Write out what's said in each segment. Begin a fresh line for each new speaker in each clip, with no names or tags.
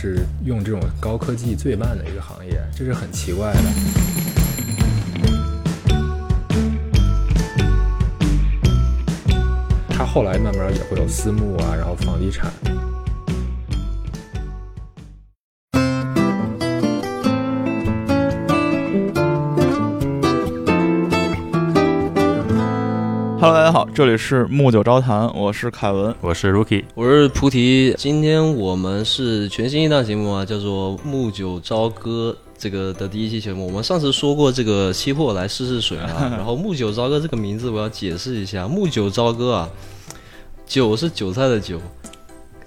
是用这种高科技最慢的一个行业，这是很奇怪的。它后来慢慢也会有私募啊，然后房地产。
这里是木九招谈，我是凯文，
我是 Rookie，
我是菩提。今天我们是全新一档节目啊，叫做《木九朝歌》这个的第一期节目。我们上次说过这个期货来试试水啊，然后“木九朝歌”这个名字我要解释一下，“木九朝歌”啊，韭是韭菜的韭，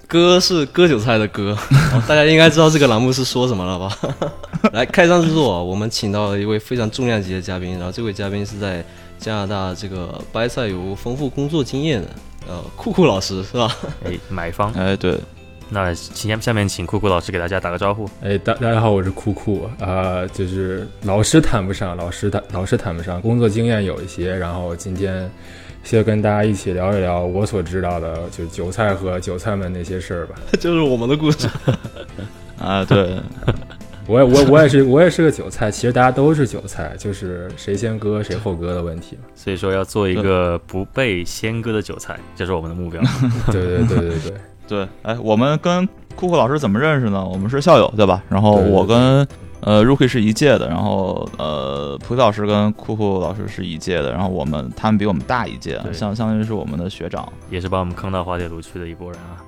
歌是割韭菜的割，大家应该知道这个栏目是说什么了吧？来，开张之作，我们请到了一位非常重量级的嘉宾，然后这位嘉宾是在。加拿大这个掰菜有丰富工作经验的，呃，酷酷老师是吧？
哎，买方，
哎，对，
那请下面请酷酷老师给大家打个招呼。
哎，大大家好，我是酷酷，啊，就是老师谈不上，老师谈老师谈不上，工作经验有一些，然后今天先跟大家一起聊一聊我所知道的，就是韭菜和韭菜们那些事儿吧，
就是我们的故事
啊，对。
我也我我也是我也是个韭菜，其实大家都是韭菜，就是谁先割谁后割的问题
所以说要做一个不被先割的韭菜，这是我们的目标。
对对对对对
对。哎，我们跟酷酷老师怎么认识呢？我们是校友，对吧？然后我跟呃 Rookie 是一届的，然后呃菩提老师跟酷酷老师是一届的，然后我们他们比我们大一届，相相当于是我们的学长，
也是把我们坑到滑铁卢去的一波人啊。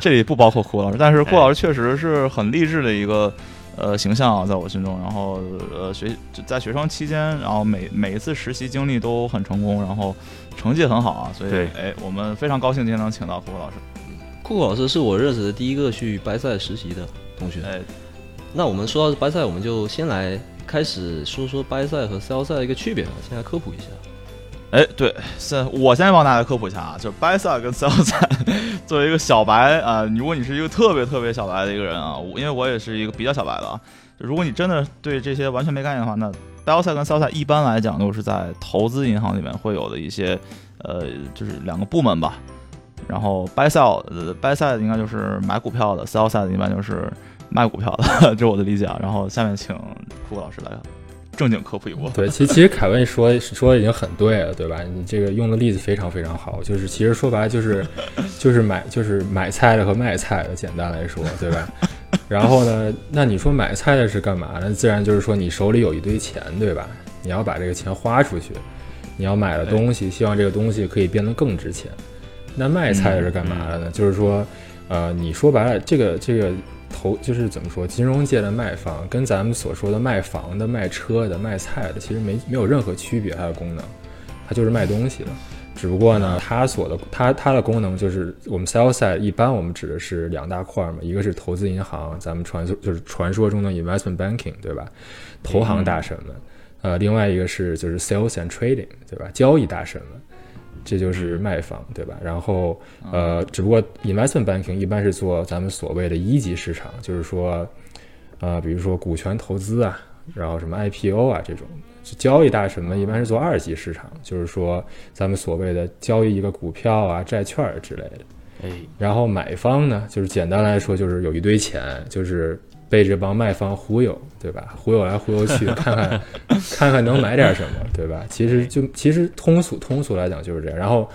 这里不包括酷老师，但是酷老师确实是很励志的一个。呃，形象啊在我心中，然后呃，学在学生期间，然后每每一次实习经历都很成功，然后成绩很好啊，所以哎，我们非常高兴今天能请到酷酷老师。
酷酷老师是我认识的第一个去白赛实习的同学。
哎，
那我们说到白赛，我们就先来开始说说白赛和赛的一个区别吧，先来科普一下。
哎，对，先我先帮大家科普一下啊，就是 buy side 跟 sell side，作为一个小白啊，如果你是一个特别特别小白的一个人啊，因为我也是一个比较小白的啊，如果你真的对这些完全没概念的话，那 buy side 跟 sell side 一般来讲都是在投资银行里面会有的一些呃，就是两个部门吧。然后 buy sell buy side 应该就是买股票的，sell side 一般就是卖股票的，这是我的理解啊。然后下面请库库老师来。正经科普一波。
对，其其实凯文说说的已经很对了，对吧？你这个用的例子非常非常好，就是其实说白了就是就是买就是买菜的和卖菜的，简单来说，对吧？然后呢，那你说买菜的是干嘛呢？自然就是说你手里有一堆钱，对吧？你要把这个钱花出去，你要买了东西，希望这个东西可以变得更值钱。那卖菜的是干嘛的呢？就是说，呃，你说白了，这个这个。投就是怎么说，金融界的卖方跟咱们所说的卖房的、卖车的、卖菜的，其实没没有任何区别。它的功能，它就是卖东西的。只不过呢，它所的它它的功能就是我们 sell side 一般我们指的是两大块嘛，一个是投资银行，咱们传说就是传说中的 investment banking，对吧？投行大神们，呃，另外一个是就是 sales and trading，对吧？交易大神们。这就是卖方，对吧？然后，呃，只不过 investment banking 一般是做咱们所谓的一级市场，就是说，呃，比如说股权投资啊，然后什么 IPO 啊这种，交易大神们一般是做二级市场，就是说咱们所谓的交易一个股票啊、债券之类的。
哎，
然后买方呢，就是简单来说，就是有一堆钱，就是。被这帮卖方忽悠，对吧？忽悠来忽悠去，看看看看能买点什么，对吧？其实就其实通俗通俗来讲就是这样。然后，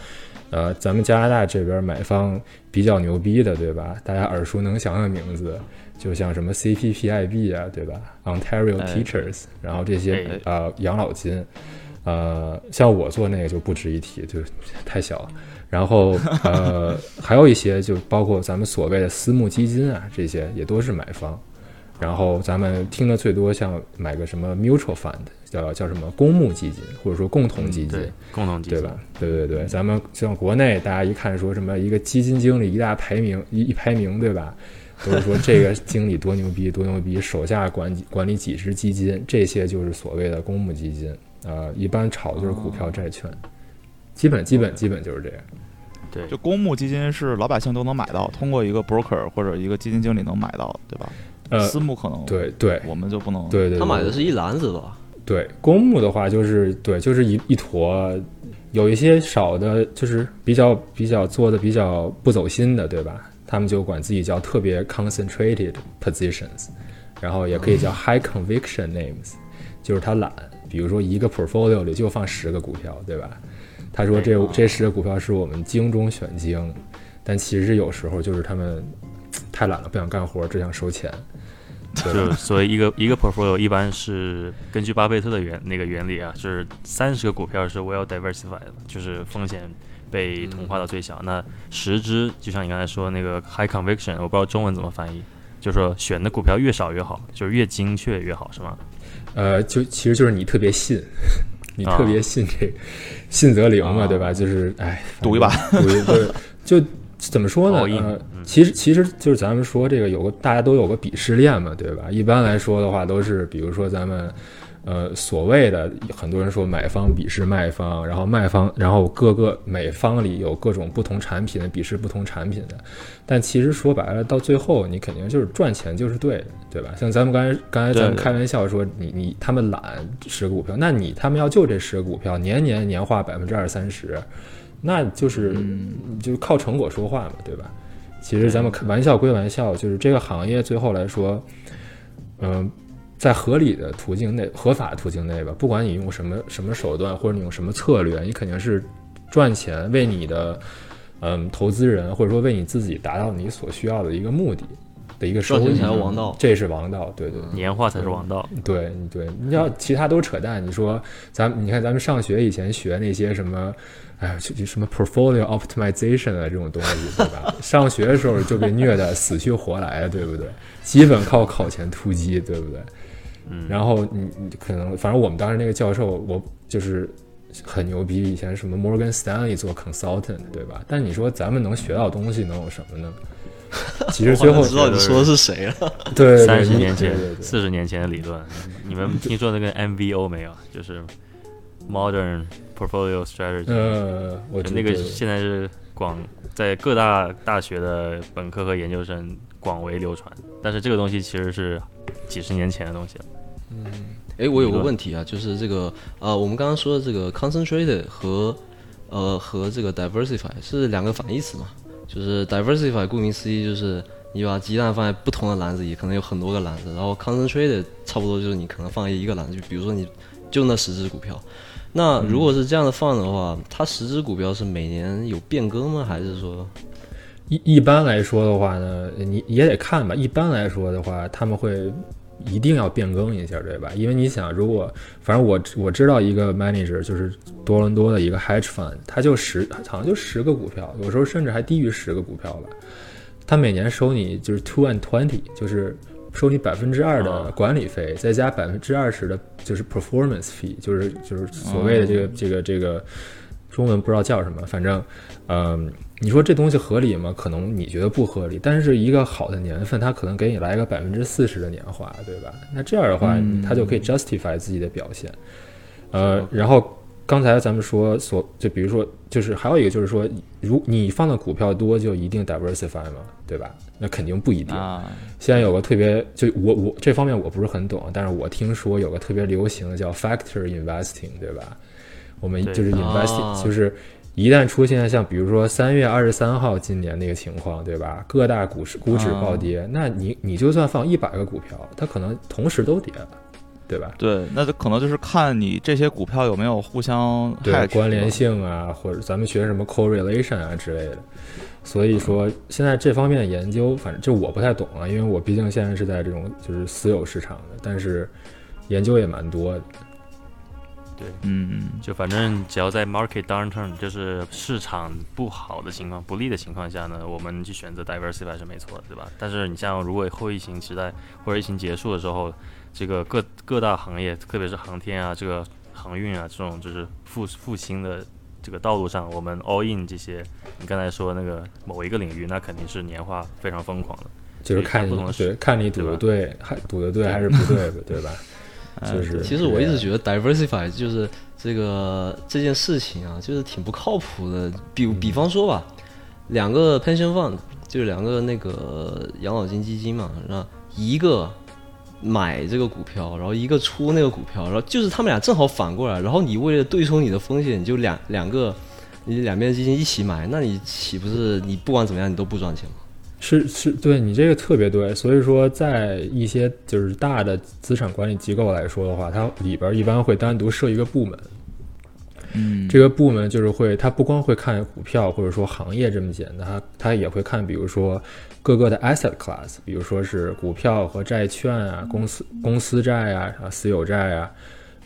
呃，咱们加拿大这边买方比较牛逼的，对吧？大家耳熟能详的名字，就像什么 CPPIB 啊，对吧？Ontario Teachers，然后这些呃养老金，呃，像我做那个就不值一提，就太小了。然后呃，还有一些就包括咱们所谓的私募基金啊，这些也都是买方。然后咱们听的最多，像买个什么 mutual fund，叫叫什么公募基金，或者说共同基金，
共同基金，
对吧？对对对，咱们像国内，大家一看说什么一个基金经理一大排名一一排名，对吧？都是说这个经理多牛逼 多牛逼，手下管管理几只基金，这些就是所谓的公募基金。呃，一般炒的就是股票债券，基本基本基本就是这样。
对，
就公募基金是老百姓都能买到，通过一个 broker 或者一个基金经理能买到，对吧？
呃，
私募可能
对对，
我们就不能
对对。
他买的是一篮子吧？
对，公募的话就是对，就是一一坨，有一些少的，就是比较比较做的比较不走心的，对吧？他们就管自己叫特别 concentrated positions，然后也可以叫 high conviction names，就是他懒，比如说一个 portfolio 里就放十个股票，对吧？他说这这十个股票是我们精中选精，但其实有时候就是他们太懒了，不想干活，只想收钱。
就所谓一个一个 portfolio 一般是根据巴菲特的原那个原理啊，就是三十个股票是 well diversified，就是风险被同化到最小。那十只就像你刚才说那个 high conviction，我不知道中文怎么翻译，就是说选的股票越少越好，就是越精确越好，是吗？
呃，就其实就是你特别信，你特别信这信则灵嘛，
啊
对吧？就是哎，
赌一把
赌一把，就怎么说呢？其实其实就是咱们说这个有个大家都有个鄙视链嘛，对吧？一般来说的话，都是比如说咱们呃所谓的很多人说买方鄙视卖方，然后卖方，然后各个每方里有各种不同产品的鄙视不同产品的，但其实说白了，到最后你肯定就是赚钱就是对的，对吧？像咱们刚才刚才咱们开玩笑说你你他们懒十个股票，那你他们要就这十个股票年年年化百分之二三十，那就是、就是靠成果说话嘛，对吧？其实咱们开玩笑归玩笑，就是这个行业最后来说，嗯、在合理的途径内、合法途径内吧，不管你用什么什么手段或者你用什么策略，你肯定是赚钱，为你的嗯投资人或者说为你自己达到你所需要的一个目的的一个收益，
赚钱才王道
这是王道，对对对。
年化才是王道。
对对，你要其他都扯淡。你说咱们，你看咱们上学以前学那些什么，哎，就就什么 portfolio optimization 啊这种东西，对吧？上学的时候就被虐的死去活来，对不对？基本靠考前突击，对不对？
嗯，
然后你你可能，反正我们当时那个教授，我就是很牛逼，以前什么 Morgan Stanley 做 consultant，对吧？但你说咱们能学到东西能有什么呢？其实最后
我知道你说的是谁了。
对
三十年前四十年前的理论，你们 听说那个 MVO 没有？就是 Modern Portfolio Strategy，、
呃，我
就那个现在是广在各大大学的本科和研究生广为流传，但是这个东西其实是几十年前的东西了。
嗯哎，我有个问题啊，就是这个呃，我们刚刚说的这个 concentrated 和呃和这个 diversify 是两个反义词嘛？就是 diversify 顾名思义就是你把鸡蛋放在不同的篮子里，可能有很多个篮子，然后 concentrated 差不多就是你可能放在一个篮子，就比如说你就那十只股票。那如果是这样的放的话，它十只股票是每年有变更吗？还是说
一一般来说的话呢，你也得看吧。一般来说的话，他们会一定要变更一下，对吧？因为你想，如果反正我我知道一个 manager 就是多伦多的一个 hedge fund，他就十好像就十个股票，有时候甚至还低于十个股票吧。他每年收你就是 two and twenty，就是收你百分之二的管理费，再加百分之二十的就是 performance fee，就是就是所谓的这个、这个这个中文不知道叫什么，反正嗯。你说这东西合理吗？可能你觉得不合理，但是一个好的年份，它可能给你来个百分之四十的年化，对吧？那这样的话，
嗯
它就可以 justify 自己的表现。呃，然后刚才咱们说所，就比如说，就是还有一个就是说，如你放的股票多，就一定 diversify 吗？对吧？那肯定不一定。
啊，
现在有个特别，就我我这方面我不是很懂，但是我听说有个特别流行的叫 factor investing，对吧？我们就是 investing，、
啊
就是一旦出现像比如说三月二十三号今年那个情况，对吧？各大股市股指暴跌，那你你就算放一百个股票，它可能同时都跌了，对吧？
对，那就可能就是看你这些股票有没有互相
对关联性啊，或者咱们学什么 correlation 啊之类的。所以说，现在这方面的研究，反正就我不太懂啊，因为我毕竟现在是在这种就是私有市场的，但是研究也蛮多的。
嗯，
就反正只要在 market downturn，就是市场不好的情况、不利的情况下呢，我们去选择 diversify 是没错的，对吧？但是你像如果后疫情时代或者疫情结束的时候，这个各各大行业，特别是航天啊、这个航运啊这种就是复复兴的这个道路上，我们 all in 这些，你刚才说那个某一个领域，那肯定是年化非常疯狂的。
就是看你
不同的
对看你赌的对，还赌的对还是不对的，对吧？就是
其实我一直觉得 diversify 就是这个这件事情啊，就是挺不靠谱的。比比方说吧，两个 pension fund 就是两个那个养老金基金嘛，那一个买这个股票，然后一个出那个股票，然后就是他们俩正好反过来，然后你为了对冲你的风险，你就两两个你两边基金一起买，那你岂不是你不管怎么样你都不赚钱吗？
是是，对你这个特别对。所以说，在一些就是大的资产管理机构来说的话，它里边一般会单独设一个部门。
嗯，
这个部门就是会，它不光会看股票或者说行业这么简单，它它也会看，比如说各个的 asset class，比如说是股票和债券啊，公司公司债啊，啊私有债啊，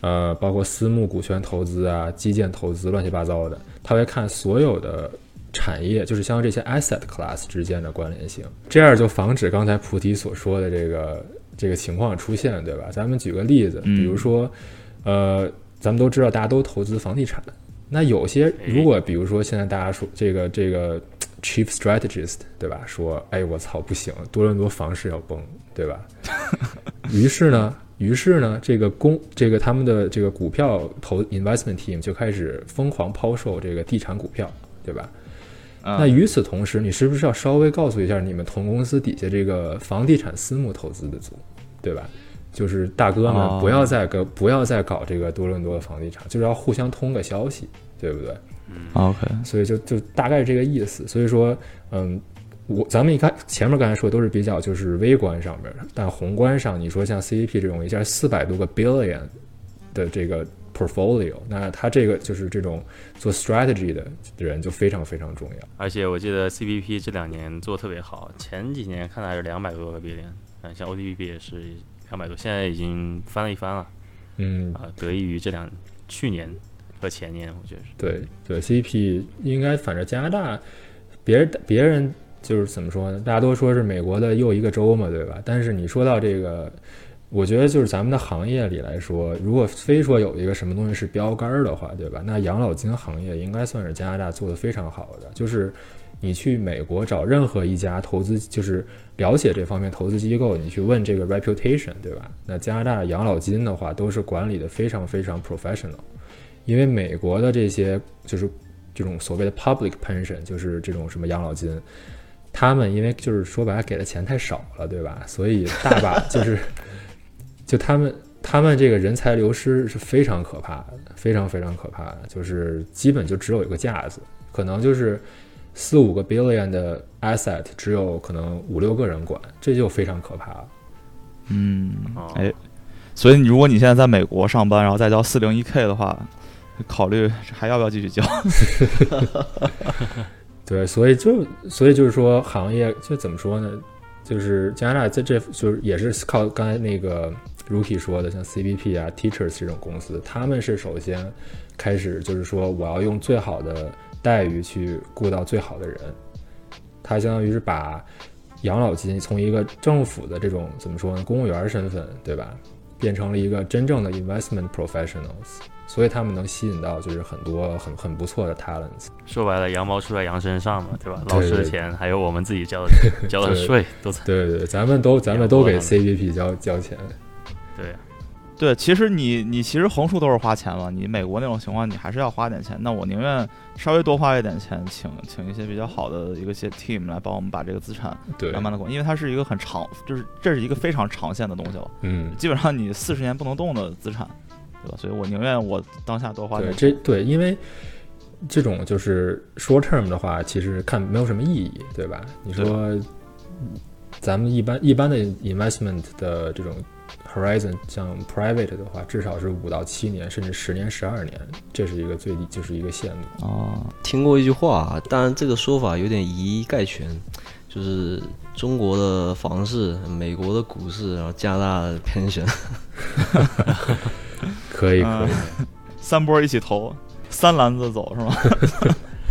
呃，包括私募股权投资啊，基建投资，乱七八糟的，他会看所有的产业，就是像这些 asset class 之间的关联性，这样就防止刚才菩提所说的这个这个情况出现，对吧？咱们举个例子，比如说，呃。咱们都知道，大家都投资房地产。那有些如果，比如说现在大家说这个这个 chief strategist，对吧？说，哎，我操，不行，多伦多房市要崩，对吧？于是呢，于是呢，这个公这个他们的这个股票投 investment team 就开始疯狂抛售这个地产股票，对吧？那与此同时，你是不是要稍微告诉一下你们同公司底下这个房地产私募投资的组，对吧？就是大哥们不要再搞，不要再搞这个多伦多的房地产，就是要互相通个消息，对不对？
嗯
，OK。
所以就就大概是这个意思。所以说，嗯，我咱们一看前面刚才说都是比较就是微观上面的，但宏观上你说像 CEP 这种一下四百多个 billion 的这个 portfolio，那他这个就是这种做 strategy 的人就非常非常重要。
而且我记得 CPP 这两年做特别好，前几年看来是两百多个 billion，嗯，像 ODP 也是。两百多，现在已经翻了一番了。
嗯
啊，得益于这两去年和前年，我觉得是。
对对，CP 应该反正加拿大，别人别人就是怎么说呢？大家都说是美国的又一个州嘛，对吧？但是你说到这个，我觉得就是咱们的行业里来说，如果非说有一个什么东西是标杆儿的话，对吧？那养老金行业应该算是加拿大做的非常好的，就是。你去美国找任何一家投资，就是了解这方面投资机构，你去问这个 reputation，对吧？那加拿大养老金的话，都是管理的非常非常 professional。因为美国的这些就是这种所谓的 public pension，就是这种什么养老金，他们因为就是说白了给的钱太少了，对吧？所以大把 就是就他们他们这个人才流失是非常可怕的，非常非常可怕的，就是基本就只有一个架子，可能就是。四五个 billion 的 asset 只有可能五六个人管，这就非常可怕了。
嗯，哎，所以你如果你现在在美国上班，然后再交四零一 k 的话，考虑还要不要继续交？
对，所以就所以就是说，行业就怎么说呢？就是加拿大在这就是也是靠刚才那个 Rookie 说的，像 CBP 啊、Teachers 这种公司，他们是首先开始就是说我要用最好的。待遇去雇到最好的人，他相当于是把养老金从一个政府的这种怎么说呢，公务员身份，对吧，变成了一个真正的 investment professionals，所以他们能吸引到就是很多很很不错的 talents。
说白了，羊毛出在羊身上嘛，对吧？老师的钱还有我们自己交的交的税都在。
对对对，咱们都咱们都给 CVP 交交钱。
对。
对，其实你你其实横竖都是花钱嘛。你美国那种情况，你还是要花点钱。那我宁愿稍微多花一点钱，请请一些比较好的一个些 team 来帮我们把这个资产慢慢的管，因为它是一个很长，就是这是一个非常长线的东西了。
嗯，
基本上你四十年不能动的资产，对吧？所以我宁愿我当下多花点。
这对，因为这种就是 short term 的话，其实看没有什么意义，对吧？你说咱们一般一般的 investment 的这种。Horizon 像 Private 的话，至少是五到七年，甚至十年、十二年，这是一个最低，就是一个限度。
哦，
听过一句话，当然这个说法有点以一概全，就是中国的房市、美国的股市，然后加拿大的 pension。
可以可以，
三波一起投，三篮子走是吗？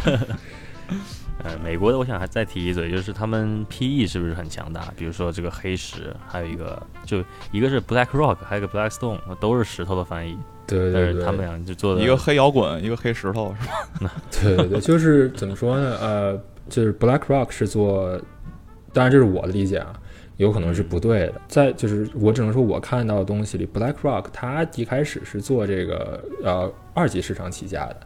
呃，美国的我想还再提一嘴，就是他们 PE 是不是很强大？比如说这个黑石，还有一个就一个是 Black Rock，还有一个 Blackstone，都是石头的翻译。
对对
对，他们俩就做的
一个黑摇滚，一个黑石头，是
吧？对对对，就是怎么说呢？呃，就是 Black Rock 是做，当然这是我的理解啊，有可能是不对的。在就是我只能说我看到的东西里，Black Rock 它一开始是做这个呃二级市场起家的。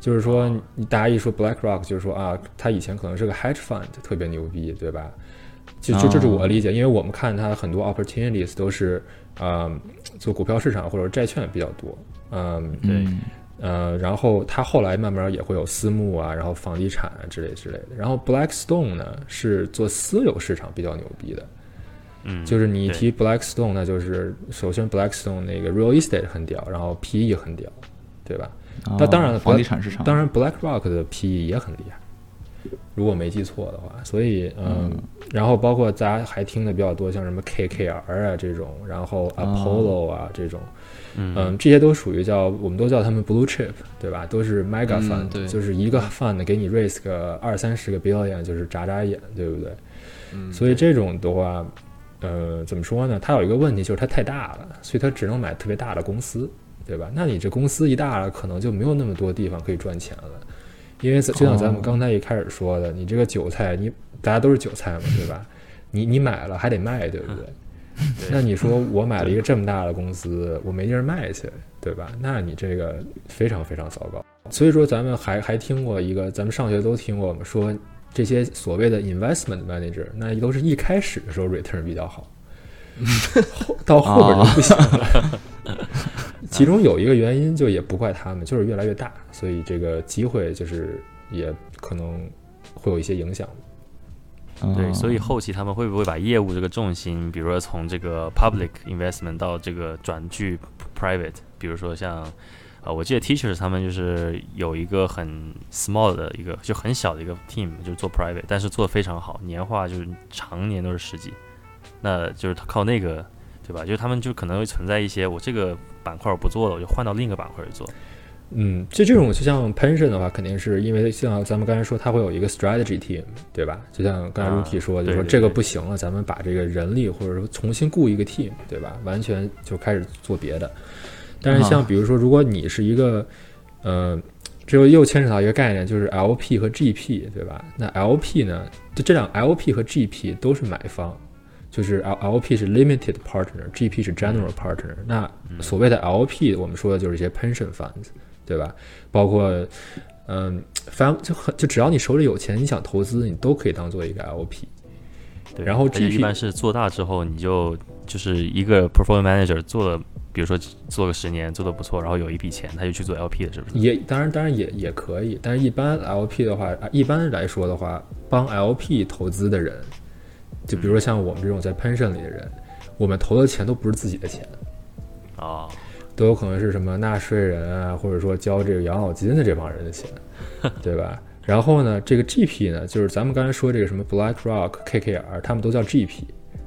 就是说，你大家一说 BlackRock，就是说啊，他以前可能是个 hedge fund，特别牛逼，对吧？就就这是我的理解，因为我们看它很多 opportunities 都是，嗯，做股票市场或者债券比较多，嗯，
对。
呃，然后它后来慢慢也会有私募啊，然后房地产啊之类之类的。然后 Blackstone 呢是做私有市场比较牛逼的，
嗯，
就是你一提 Blackstone，那就是首先 Blackstone 那个 real estate 很屌，然后 PE 很屌，对吧？那当然了
哦房地产市场，
当然 BlackRock 的 PE 也很厉害，如果没记错的话。所以，嗯，然后包括大家还听的比较多，像什么 KKR 啊这种，然后 Apollo 啊这种，
嗯
嗯，这些都属于叫我们都叫他们 blue chip，对吧？都是 mega
嗯
fund，、
对
就是一个 fund 给你 raise 个二三十个 billion，就是眨眨眼，对不对？
嗯，
所以这种的话，呃，怎么说呢？它有一个问题就是它太大了，所以它只能买特别大的公司，对吧？那你这公司一大了，可能就没有那么多地方可以赚钱了，因为就像咱们
哦
刚才一开始说的，你这个韭菜，你大家都是韭菜嘛，对吧？你你买了还得卖，对不对？
对
那你说我买了一个这么大的公司，我没地儿卖去，对吧？那你这个非常非常糟糕。所以说，咱们还还听过一个，咱们上学都听过，我们说这些所谓的 investment manager，那都是一开始的时候 return 比较好，后到后边就不行了。其中有一个原因，就也不怪他们，就是越来越大，所以这个机会就是也可能会有一些影响。
对，
嗯
所以后期他们会不会把业务这个重心，比如说从这个 public investment 到这个转去 private，比如说像，呃，我记得 teachers 他们就是有一个很 small 的一个就很小的一个 team，就是做 private，但是做的非常好，年化就是常年都是十几，那就是靠那个，对吧？就是他们就可能会存在一些我这个板块我不做了，我就换到另一个板块去做。
嗯，就这种就像 pension 的话，肯定是因为像咱们刚才说，它会有一个 strategy team，对吧？就像刚才
啊
Ruki 说，就说这个不行了，咱们把这个人力或者说重新雇一个 team，对吧？完全就开始做别的。但是像
啊
比如说，如果你是一个，呃，这又又牵扯到一个概念，就是 LP 和 GP，对吧？那 LP 呢，就这两 LP 和 GP 都是买方，就是 L LP 是 limited partner，GP 是 general partner。那所谓的 LP，我们说的就是一些 pension funds，对吧？包括嗯，反正就很就只要你手里有钱，你想投资，你都可以当做一个 LP。
对，
然后
而且
GP
一般是做大之后，你就就是一个 portfolio manager 做了，比如说做个十年，做的不错，然后有一笔钱，他就去做 LP 了，是不是？
也当然当然也也可以，但是一般 LP 的话，啊一般来说的话，帮 LP 投资的人，就比如说像我们这种在 pension 里的人，我们投的钱都不是自己的钱，
啊，
都有可能是什么纳税人啊，或者说交这个养老金的这帮人的钱，对吧？然后呢，这个 GP 呢，就是咱们刚才说这个什么 BlackRock、KKR，他们都叫 GP，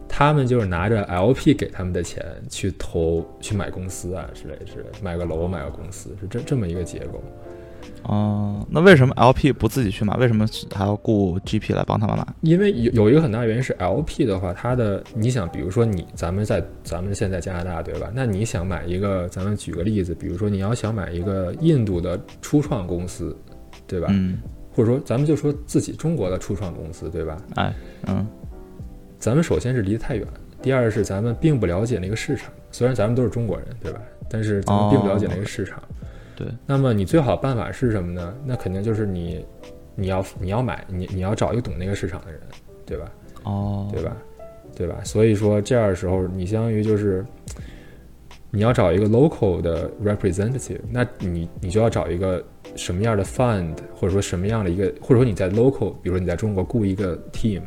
他们就是拿着 LP 给他们的钱去投、去买公司啊之类之类，买个楼、买个公司，是这这么一个结构。
哦，那为什么 LP 不自己去买？为什么还要雇 GP 来帮他们买？
因为有有一个很大原因是 LP 的话，它的你想，比如说你咱们在咱们现在加拿大对吧？那你想买一个，咱们举个例子，比如说你要想买一个印度的初创公司，对吧？
嗯，
或者说咱们就说自己中国的初创公司，对吧？
哎，嗯，
咱们首先是离得太远，第二是咱们并不了解那个市场。虽然咱们都是中国人，对吧？但是咱们并不了解那个市场。
对，
那么你最好办法是什么呢？那肯定就是你，你要你要买你你要找一个懂那个市场的人，对吧？
哦，
对吧？对吧？所以说这样的时候，你相当于就是你要找一个 local 的 representative，那你你就要找一个什么样的 fund，或者说什么样的一个，或者说你在 local，比如说你在中国雇一个 team，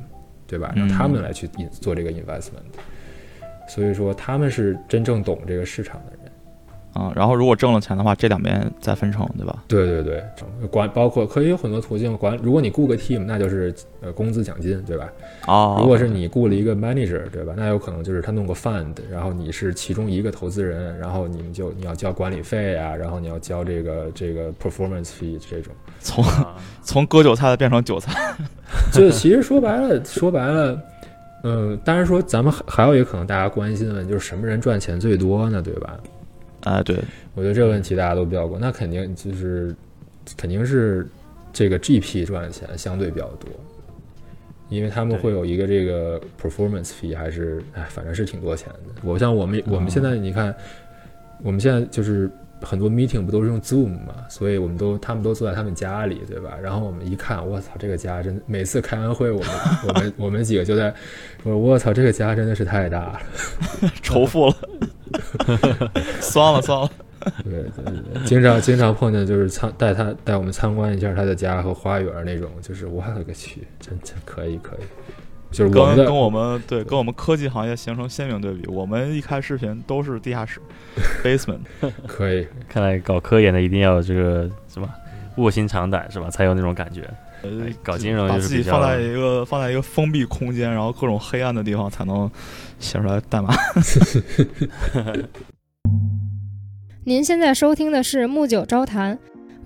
对吧？让他们来去做这个 investment。所以说他们是真正懂这个市场的人。
嗯，然后如果挣了钱的话，这两边再分成，对吧？
对对对，管包括可以有很多途径管。如果你雇个 team，那就是呃工资奖金，对吧？
哦，
如果是你雇了一个 manager，对吧？那有可能就是他弄个 fund，然后你是其中一个投资人，然后你们就你要交管理费啊，然后你要交这个这个 performance fee 这种。
从
啊
从割韭菜的变成韭菜，
就其实说白了，说白了，嗯，当然说咱们还还有一个可能大家关心的问题，就是什么人赚钱最多呢？对吧？
哎，对，
我觉得这个问题大家都比较关，那肯定就是肯定是这个 GP 赚的钱相对比较多，因为他们会有一个这个 performance fee，还是哎，反正是挺多钱的。我像我们我们现在你看，我们现在就是很多 meeting 不都是用 Zoom 嘛，所以我们都他们都坐在他们家里，对吧？然后我们一看，我操，这个家真，每次开完会，我们 我们我们几个就在说，我操，这个家真的是太大了。
仇富了，酸了算了，
对对对，经常经常碰见就是参带他带我们参观一下他的家和花园那种，就是我勒个去，真真可以可以，就是
跟跟我们对跟我们科技行业形成鲜明对比。我们一开视频都是地下室 basement，
可以，
看来搞科研的一定要有这个什么卧薪尝胆是吧？才有那种感觉。
呃
哎搞金融
把
就是比较
自己放在一个放在一个封闭空间，然后各种黑暗的地方才能写出来代码。
您现在收听的是《木九招谈》。《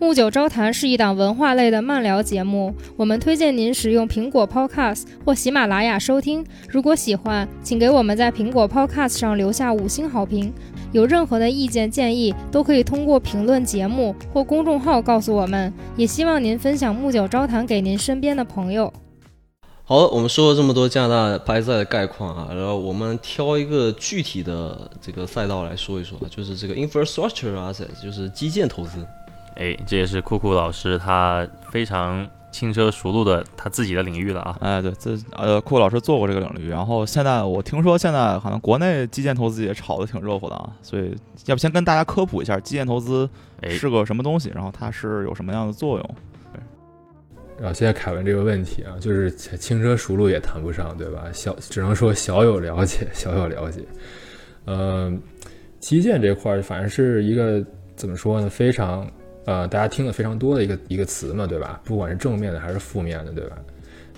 木九招谈》是一档文化类的漫聊节目，我们推荐您使用苹果 Podcast 或喜马拉雅收听。如果喜欢，请给我们在苹果 Podcast 上留下五星好评。有任何的意见建议，都可以通过评论节目或公众号告诉我们。也希望您分享《木九招谈》给您身边的朋友。
好，我们说了这么多加拿大拍赛的概况啊，然后我们挑一个具体的这个赛道来说一说，就是这个 infrastructure asset，就是基建投资。
哎，这也是酷酷老师他非常轻车熟路的他自己的领域了啊。
哎，对，这呃，酷老师做过这个领域，然后现在我听说现在好像国内基建投资也炒得挺热乎的啊，所以要不先跟大家科普一下基建投资
哎，
是个什么东西，然后它是有什么样的作用？
然后现在凯文这个问题啊，就是轻车熟路也谈不上，对吧？小只能说小有了解，小有了解。嗯、基建这块儿反正是一个怎么说呢？非常呃，大家听的非常多的一个一个词嘛，对吧？不管是正面的还是负面的，对吧？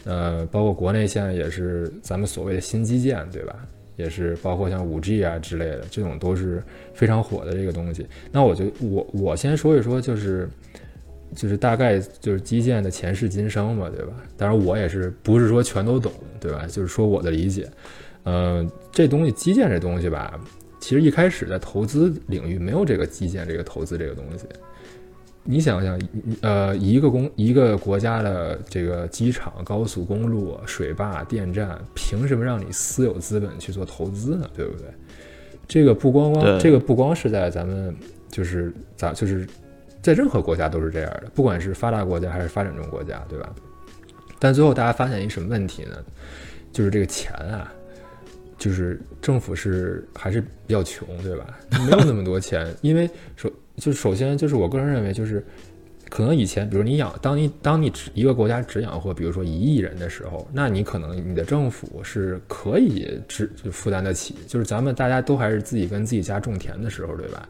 呃，包括国内现在也是咱们所谓的新基建，对吧？也是包括像五 G 啊之类的，这种都是非常火的这个东西。那我就我我先说一说，就是就是大概就是基建的前世今生嘛，对吧？当然我也是不是说全都懂，对吧？就是说我的理解，呃，这东西基建这东西吧，其实一开始在投资领域没有这个基建这个投资这个东西。你想想，呃，一个公一个国家的这个机场、高速公路、水坝、电站，凭什么让你私有资本去做投资呢？对不对？这个不光光，这个不光是在咱们，就是咱就是在任何国家都是这样的，不管是发达国家还是发展中国家，对吧？但最后大家发现一什么问题呢？就是这个钱啊，就是政府是还是比较穷，对吧？没有那么多钱，因为首就首先就是我个人认为，就是可能以前，比如你养，当你当你只一个国家只养活，比如说一亿人的时候，那你可能你的政府是可以支就负担得起，就是咱们大家都还是自己跟自己家种田的时候，对吧？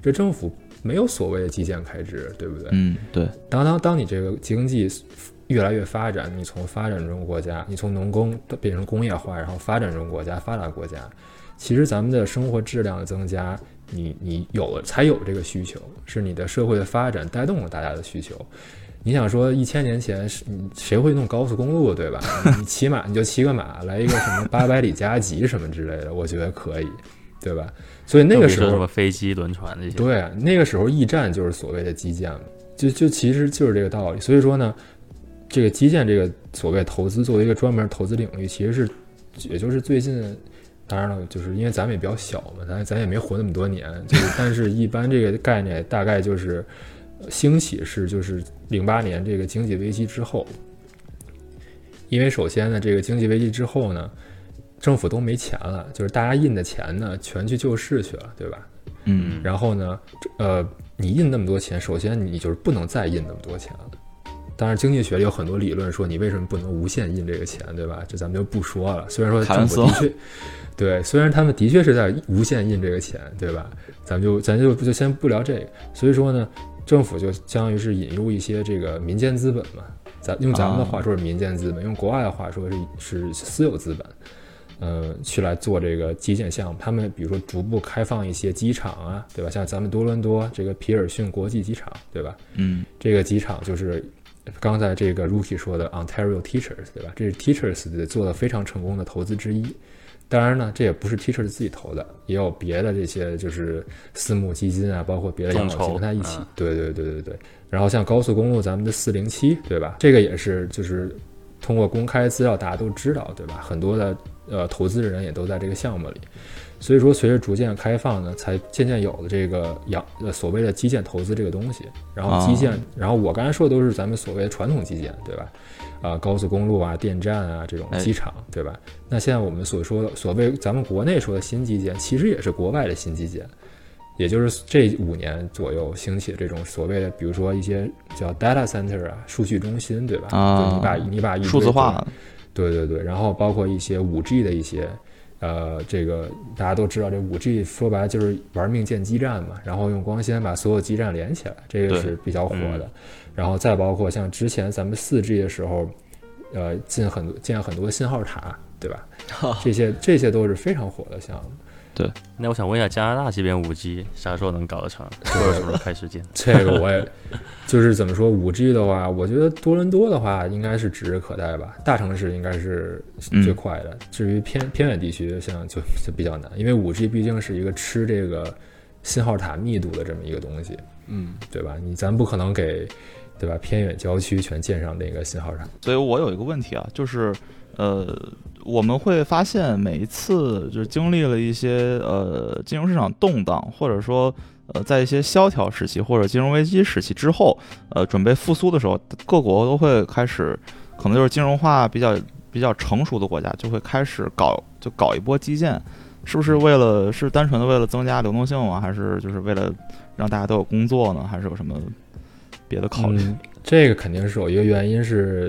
这政府没有所谓的基建开支，对不对？
嗯，对，
当当当你这个经济越来越发展，你从发展中国家，你从农工变成工业化，然后发展中国家、发达国家，其实咱们的生活质量的增加，你你有了才有这个需求，是你的社会的发展带动了大家的需求。你想说一千年前是谁会弄高速公路对吧？你骑马你就骑个马来一个什么八百里加急什么之类的，我觉得可以，对吧？所以那个时候
飞机、轮船那些。
对啊，那个时候驿站就是所谓的基建嘛，就就其实就是这个道理。所以说呢，这个基建这个所谓投资作为一个专门投资领域，其实是也就是最近，当然了，就是因为咱们也比较小嘛，咱咱也没活那么多年，就是但是一般这个概念大概就是呃兴起是就是零八年这个经济危机之后，因为首先呢，这个经济危机之后呢，政府都没钱了，就是大家印的钱呢全去救市去了，对吧？
嗯，
然后呢，这呃，你印那么多钱，首先你就是不能再印那么多钱了。当然，经济学里有很多理论说你为什么不能无限印这个钱，对吧？这咱们就不说了。虽然说政府的确，对，虽然他们的确是在无限印这个钱，对吧？咱们就咱就就先不聊这个。所以说呢，政府就相当于是引入一些这个民间资本嘛，咱用咱们的话说是民间资本，用国外的话说是是私有资本。呃，去来做这个基建项目，他们比如说逐步开放一些机场啊，对吧？像咱们多伦多这个皮尔逊国际机场，对吧？
嗯，
这个机场就是刚才这个 Rookie 说的 Ontario Teachers，对吧？这是 Teachers 的做的非常成功的投资之一。当然呢，这也不是 Teachers 自己投的，也有别的这些就是私募基金啊，包括别的养老金跟他一起
嗯。
对对对对对。然后像高速公路，咱们的四零七，对吧？这个也是就是通过公开资料大家都知道，对吧？很多的呃投资人也都在这个项目里。所以说，随着逐渐开放呢，才渐渐有了这个养呃所谓的基建投资这个东西。然后基建，然后我刚才说的都是咱们所谓的传统基建，对吧？啊、高速公路啊、电站啊这种
哎
机场，对吧？那现在我们所说的所谓咱们国内说的新基建，其实也是国外的新基建。也就是这五年左右兴起的这种所谓的，比如说一些叫 data center 啊，数据中心，对吧？
啊
就你把你把
数字化，
对对对，然后包括一些五 G 的一些，呃，这个大家都知道，这五 G 说白了就是玩命建基站嘛，然后用光纤把所有基站连起来，这个是比较火的。然后再包括像之前咱们四 G 的时候，呃，建很多建很多信号塔，对吧？这些这些都是非常火的项目。
那我想问一下，加拿大这边五 G 啥时候能搞得成？或者什么时候开始建？
这个我也就是怎么说，五 G 的话，我觉得多伦多的话应该是指日可待吧，大城市应该是最快的。至于偏偏远地区，像就就比较难，因为五 G 毕竟是一个吃这个信号塔密度的这么一个东西，
嗯，
对吧？你咱不可能给对吧偏远郊区全建上那个信号塔。
所以我有一个问题啊，就是呃，我们会发现每一次就是经历了一些呃金融市场动荡，或者说呃在一些萧条时期或者金融危机时期之后，呃准备复苏的时候，各国都会开始，可能就是金融化比较比较成熟的国家就会开始搞就搞一波基建，是不是为了是单纯的为了增加流动性吗？还是就是为了让大家都有工作呢？还是有什么别的考虑？
这个肯定是有一个原因是，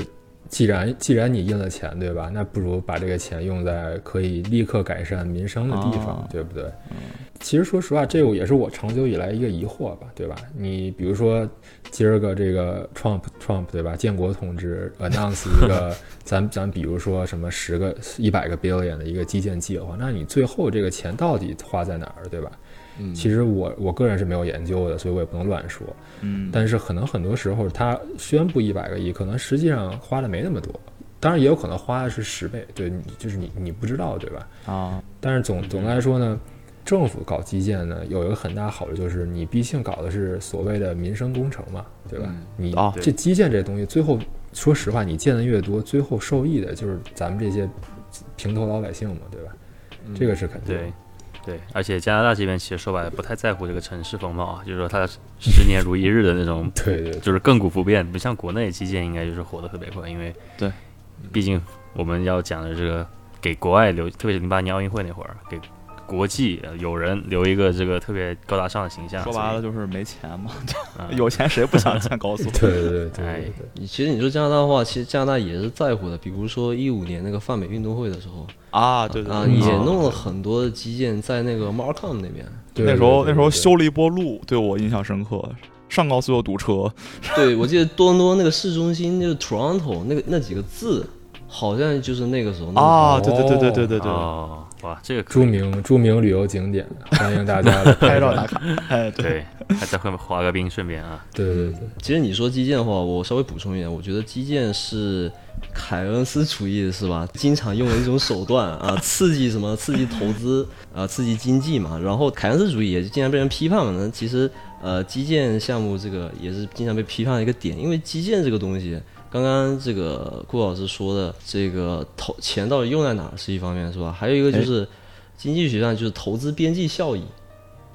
既然既然你印了钱，对吧？那不如把这个钱用在可以立刻改善民生的地方，
啊
对不对？其实说实话，这个也是我长久以来一个疑惑吧，对吧？你比如说今儿个这个 Trump Trump 对吧？建国同志 announce 一个 咱咱比如说什么十个一百个 billion 的一个基建计划，那你最后这个钱到底花在哪儿，对吧？
嗯。
其实我我个人是没有研究的，所以我也不能乱说。
嗯，
但是可能很多时候他宣布一百个亿，可能实际上花的没那么多，当然也有可能花的是十倍，对，你就是你你不知道，对吧？
啊，
但是总总的来说呢，政府搞基建呢有一个很大好处，就是你毕竟搞的是所谓的民生工程嘛，对吧？
嗯。
你
哦
这基建这东西，最后说实话，你建的越多，最后受益的就是咱们这些平头老百姓嘛，对吧？这个是肯定
对，而且加拿大这边其实说白了不太在乎这个城市风貌啊，就是说它十年如一日的那种，
对对
就是亘古不变，不像国内基建应该就是火的特别快，因为
对，
毕竟我们要讲的这个给国外留，特别是零八年奥运会那会儿，给国际呃友人留一个这个特别高大上的形象。
说白了就是没钱嘛，
所以，啊
有钱谁不想建高速？
对对对对
其实你说加拿大的话，其实加拿大也是在乎的。比如说一五年那个泛美运动会的时候
啊，对对
也
嗯
弄了很多的基建在那个 Markham 那边。
对，
那时候那时候。
对对
修了一波路，对我印象深刻。上高速又堵车，
对，我记得多伦多那个市中心，就是 Toronto 那个那几个字，好像就是那个时候
啊，对对对对对对对，
哦，哇，这个
著名著名旅游景点，欢迎大家来
拍照打卡，哎，对，
对，还在后面滑个冰，顺便啊，
对对对，
其实你说基建的话，我稍微补充一点，我觉得基建是凯恩斯主义是吧？经常用的一种手段啊，刺激什么？刺激投资啊，刺激经济嘛。然后凯恩斯主义也经常被人批判嘛。那其实呃，基建项目这个也是经常被批判的一个点，因为基建这个东西，刚刚这个顾老师说的这个投钱到底用在哪儿是一方面是吧？还有一个就是经济学上就是投资边际效益，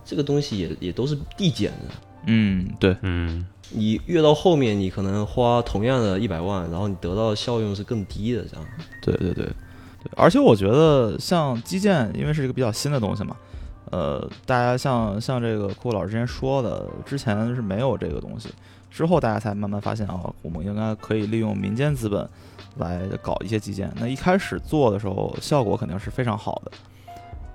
这个东西也也都是递减的。
嗯，对，
嗯，
你越到后面，你可能花同样的一百万，然后你得到的效用是更低的，这样。
对对对对，而且我觉得像基建，因为是一个比较新的东西嘛，呃，大家像像这个顾老师之前说的，之前是没有这个东西，之后大家才慢慢发现啊，我们应该可以利用民间资本来搞一些基建。那一开始做的时候，效果肯定是非常好的。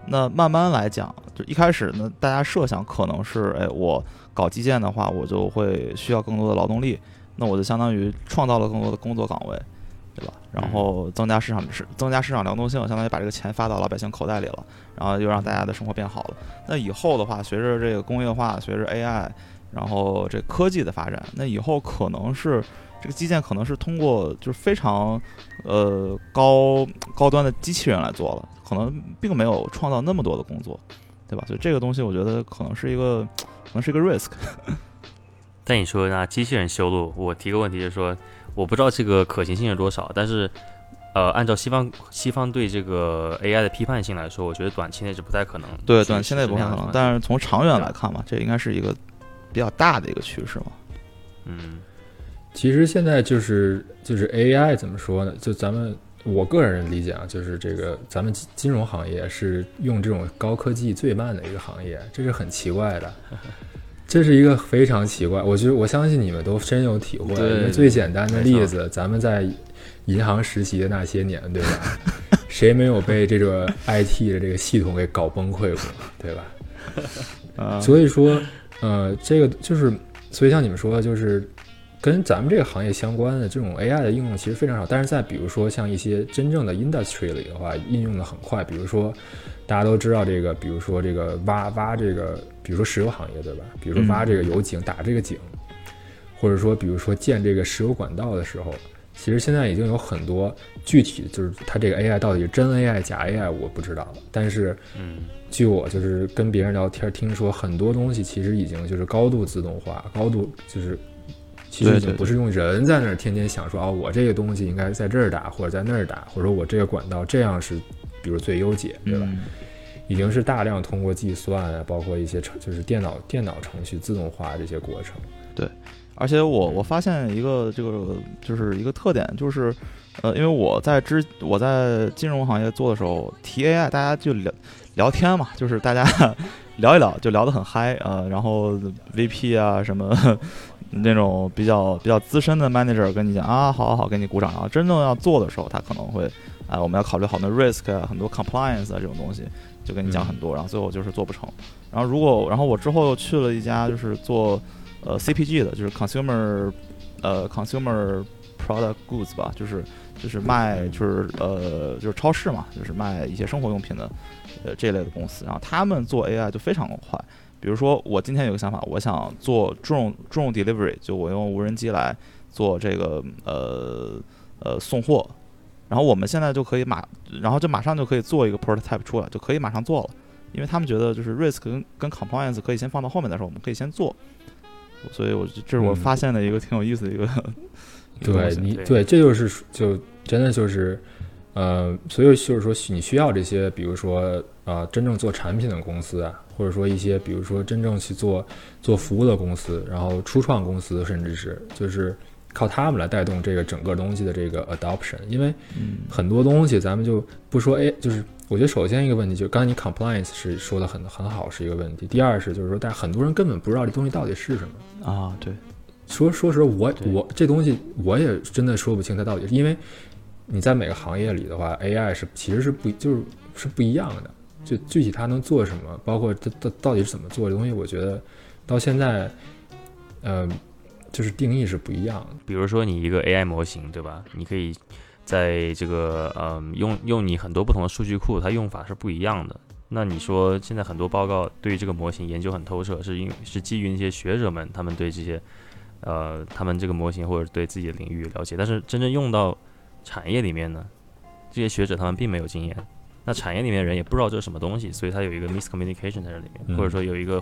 那慢慢来讲，就一开始呢，大家设想可能是，哎，我搞基建的话，我就会需要更多的劳动力，那我就相当于创造了更多的工作岗位，对吧？然后增加市场市增加市场流动性，相当于把这个钱发到老百姓口袋里了，然后又让大家的生活变好了。那以后的话，随着这个工业化，随着 AI，然后这科技的发展，那以后可能是这个基建可能是通过就是非常呃高高端的机器人来做了，可能并没有创造那么多的工作，对吧？所以这个东西我觉得可能是一个可能是一个 risk。
但你说那机器人修路，我提个问题就是说，我不知道这个可行性有多少，但是，呃，按照西方西方对这个 AI 的批判性来说，我觉得短期内是不太可能。
对，短期内不太可能，但是从长远来看嘛，这应该是一个比较大的一个趋势嘛。
嗯，
其实现在就是就是 AI 怎么说呢？就咱们我个人理解啊，就是这个咱们金金融行业是用这种高科技最慢的一个行业，这是很奇怪的。这是一个非常奇怪，我觉得我相信你们都深有体会。最简单的例子，咱们在银行实习的那些年，对吧？谁没有被这个 IT 的这个系统给搞崩溃过，对吧？
啊，
所以说，呃，这个就是，所以像你们说的，就是跟咱们这个行业相关的这种 AI 的应用其实非常少。但是在比如说像一些真正的 industry 里的话，应用的很快。比如说大家都知道这个，比如说这个挖挖这个，比如说石油行业对吧？比如说挖这个油井、打这个井，或者说比如说建这个石油管道的时候。其实现在已经有很多具体，就是它这个 AI 到底是真 AI 假 AI，我不知道了。但是，
嗯，
据我就是跟别人聊天，听说很多东西其实已经就是高度自动化，高度就是其实已经不是用人在那儿天天想说哦，我这个东西应该在这儿打，或者在那儿打，或者说我这个管道这样是，比如最优解，对吧？
嗯
已经是大量通过计算啊，包括一些程就是电脑电脑程序自动化这些过程。
对而且我我发现一个这个就是一个特点，就是呃，因为我在之我在金融行业做的时候，提 AI 大家就聊聊天嘛，就是大家 聊一聊就聊得很嗨呃，然后 VP 啊什么 那种比较比较资深的 manager 跟你讲啊，好好好，给你鼓掌。然后真正要做的时候，他可能会啊、我们要考虑好多 risk 啊，很多 compliance 啊这种东西，就跟你讲很多，然后最后就是做不成。然后如果然后我之后又去了一家就是做呃 CPG 的，就是 consumer 呃 consumer product goods 吧，就是就是卖就是呃就是超市嘛，就是卖一些生活用品的呃这类的公司，然后他们做 AI 就非常的快。比如说我今天有个想法，我想做 drone drone delivery，就我用无人机来做这个呃呃送货，然后我们现在就可以马，然后就马上就可以做一个 prototype 出来，就可以马上做了。因为他们觉得就是 risk 跟跟 compliance 可以先放到后面再说，我们可以先做。所以我这是我
嗯
发现的一个挺有意思的一个。
对你对，这就是就真的就是，呃，所以就是说你需要这些，比如说呃，真正做产品的公司啊，或者说一些比如说真正去做做服务的公司，然后初创公司，甚至是就是靠他们来带动这个整个东西的这个 adoption，因为
嗯
很多东西咱们就不说，哎，就是我觉得首先一个问题就是刚才你 compliance 是说的很很好，是一个问题。第二是就是说，但很多人根本不知道这东西到底是什么。
啊，对，
说说实话，我我这东西我也真的说不清它到底是因为你在每个行业里的话，AI 是其实是不就是是不一样的，就具体它能做什么，包括它到到底是怎么做的东西，我觉得到现在，呃，就是定义是不一样的。
比如说你一个 AI 模型，对吧？你可以在这个嗯用用你很多不同的数据库，它用法是不一样的。那你说现在很多报告对这个模型研究很透彻，是因是基于那些学者们他们对这些呃他们这个模型或者对自己的领域了解，但是真正用到产业里面呢，这些学者他们并没有经验。那产业里面的人也不知道这是什么东西，所以他有一个 miscommunication 在这里面，
嗯
或者说有一个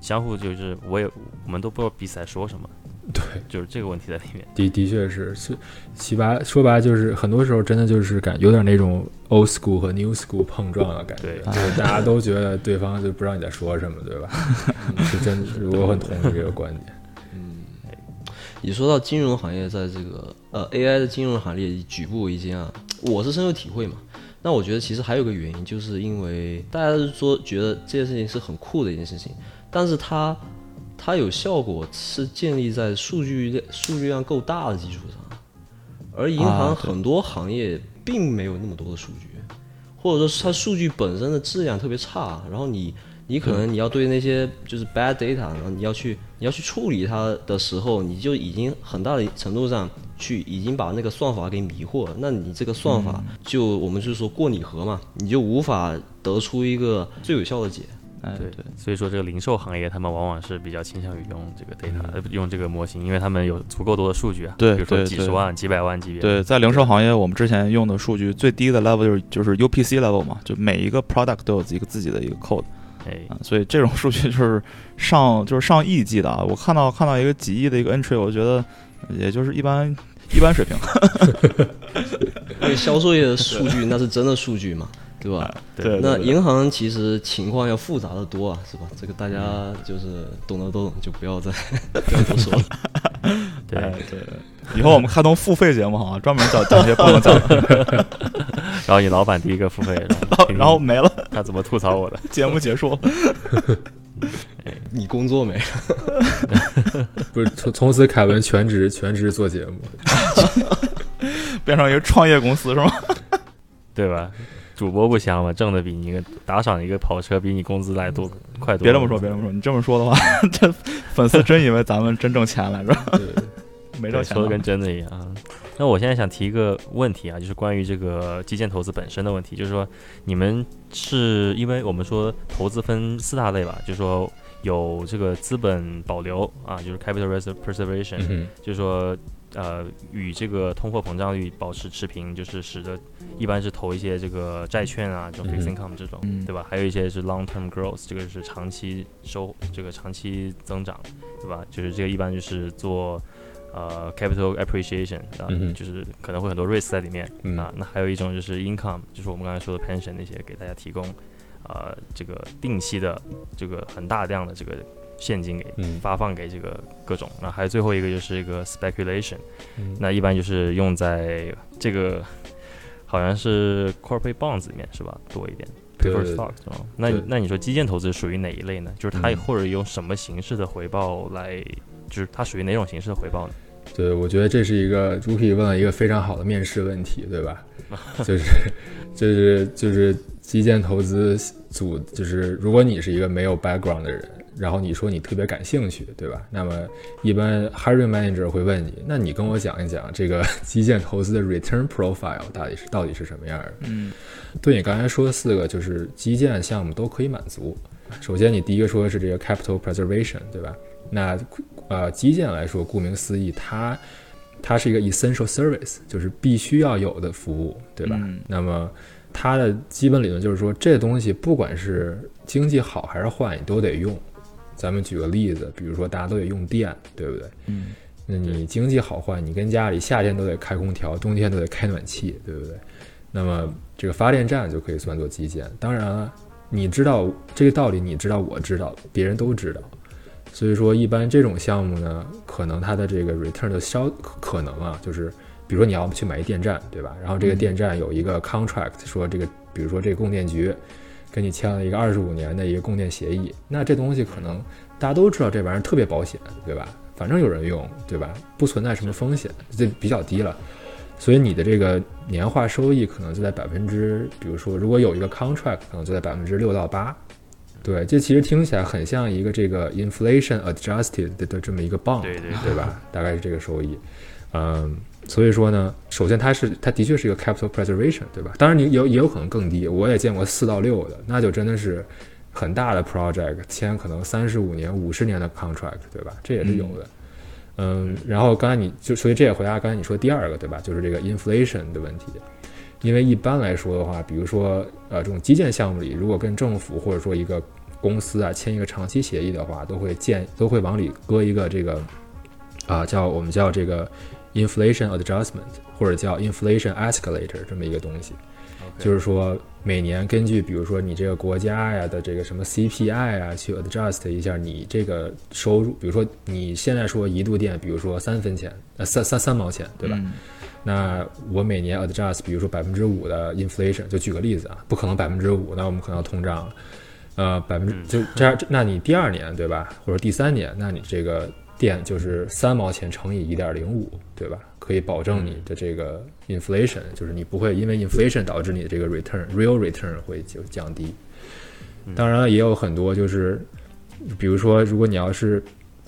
相互就是我也我们都不知道彼此在说什么，
对，
就是这个问题在里面。
的的确是是，其白说白了就是很多时候真的就是感有点那种 old school 和 new school 碰撞的感觉，
对
就是大家都觉得对方就不知道你在说什么，对吧？嗯 是真，是我很同意这个观点。
嗯你说到金融行业在这个呃 AI 的金融行业举步维艰啊，我是深有体会嘛。那我觉得其实还有个原因，就是因为大家都说觉得这件事情是很酷的一件事情，但是它它有效果是建立在数据量数据量够大的基础上，而银行很多行业并没有那么多的数据，或者说是它数据本身的质量特别差，然后你你可能你要对那些就是 bad data，然后你要去你要去处理它的时候，你就已经很大的程度上去已经把那个算法给迷惑了。那你这个算法就、我们就是说过拟合嘛，你就无法得出一个最有效的解。
哎
对对，所以说这个零售行业，他们往往是比较倾向于用这个 data，、呃用这个模型，因为他们有足够多的数据啊，
对
比如说几十万、几百万级别。
对，在零售行业，我们之前用的数据最低的 level 就是就是 UPC level 嘛，就每一个 product 都有一个自己的一个 code
哎，
啊，所以这种数据就是上就是上亿计的啊。我看到看到一个几亿的一个 entry，我觉得也就是一般一般水平。
因为销售业的数据那是真的数据嘛，对吧？
对，
那
对
银行其实情况要复杂的多啊，是吧？这个大家就是懂的都懂，就不要再 不要多说了。
对，
哎对，以后我们开通付费节目哈，专门讲讲这些不能讲的，
然后你老板第一个付费，然后
然后没了，
他怎么吐槽我的？
节目结束了。
你工作没？
不是从从此凯文全职全职做节目，
变成一个创业公司是吗？
对吧？主播不香吗？挣的比你一个打赏一个跑车比你工资来多快多了。
别这么说，别这么说，你这么说的话，这粉丝真以为咱们真挣钱来着，
对，
没挣钱
说的跟真的一样啊。那我现在想提一个问题啊，就是关于这个基建投资本身的问题，就是说你们是因为我们说投资分四大类吧，就是说有这个资本保留啊，就是 capital res- preservation，、
嗯
就是说呃与这个通货膨胀率保持持平，就是使得一般是投一些这个债券啊，这种 fixed
嗯
income 这种，
嗯
对吧？还有一些是 long term growth，这个是长期收这个长期增长，对吧？就是这个一般就是做呃 capital appreciation 啊，
嗯
就是可能会很多 risk 在里面、
嗯
啊。那还有一种就是 income，就是我们刚才说的 pension 那些给大家提供呃这个定期的这个很大量的这个现金给
嗯
发放给这个各种。那还有最后一个就是一个 speculation，
嗯
那一般就是用在这个好像是 corporate bonds 里面是吧？多一点。那那你说基建投资属于哪一类呢？就是它
嗯
或者用什么形式的回报来，就是它属于哪种形式的回报呢？
对，我觉得这是一个 Rookie 问了一个非常好的面试问题，对吧？就是就是就是基建投资组，就是如果你是一个没有 background 的人，然后你说你特别感兴趣，对吧？那么一般 hiring manager 会问你，那你跟我讲一讲这个 基建投资的 return profile 到底是到底是什么样的？
嗯
对你刚才说的四个，就是基建项目都可以满足。首先，你第一个说的是这个 capital preservation，对吧？那呃，基建来说，顾名思义，它它是一个 essential service，就是必须要有的服务，对吧？
嗯
那么它的基本理论就是说，这东西不管是经济好还是坏，你都得用。咱们举个例子，比如说大家都得用电，对不对？
嗯
那你经济好坏，你跟家里夏天都得开空调，冬天都得开暖气，对不对？那么这个发电站就可以算作基建。当然了，你知道这个道理，你知道，我知道，别人都知道。所以说，一般这种项目呢，可能它的这个 return 的消可能啊，就是比如说你要去买一电站，对吧？然后这个电站有一个 contract，说这个，比如说这个供电局跟你签了一个二十五年的一个供电协议，那这东西可能大家都知道这玩意儿特别保险，对吧？反正有人用，对吧？不存在什么风险，这比较低了。所以你的这个年化收益可能就在百分之，比如说如果有一个 contract，可能就在百分之六到八。对，这其实听起来很像一个这个 inflation adjusted 的的这么一个 bond，
对对
对吧？大概是这个收益。嗯，所以说呢，首先它是它的确是一个 capital preservation，对吧？当然你有也有可能更低，我也见过四到六的，那就真的是很大的 project，签可能三十五年、五十年的 contract，对吧？这也是有的。嗯，然后刚才你就所以这也回答刚才你说第二个，对吧？就是这个 inflation 的问题。因为一般来说的话，比如说呃这种基建项目里，如果跟政府或者说一个公司啊签一个长期协议的话，都会建都会往里搁一个这个啊叫我们叫这个 inflation adjustment 或者叫 inflation escalator 这么一个东西。就是说每年根据比如说你这个国家呀的这个什么 CPI 啊去 adjust 一下你这个收入，比如说你现在说一度电，比如说三分钱，呃三三三毛钱，对吧？那我每年 adjust，比如说百分之五的 inflation，就举个例子啊，不可能百分之五，那我们可能要通胀了，呃，百分之就这样，那你第二年对吧，或者第三年，那你这个电就是三毛钱乘以一点零五，对吧？可以保证你的这个 inflation，就是你不会因为 inflation 导致你的这个 return real return 会就降低。当然了，也有很多就是，比如说，如果你要是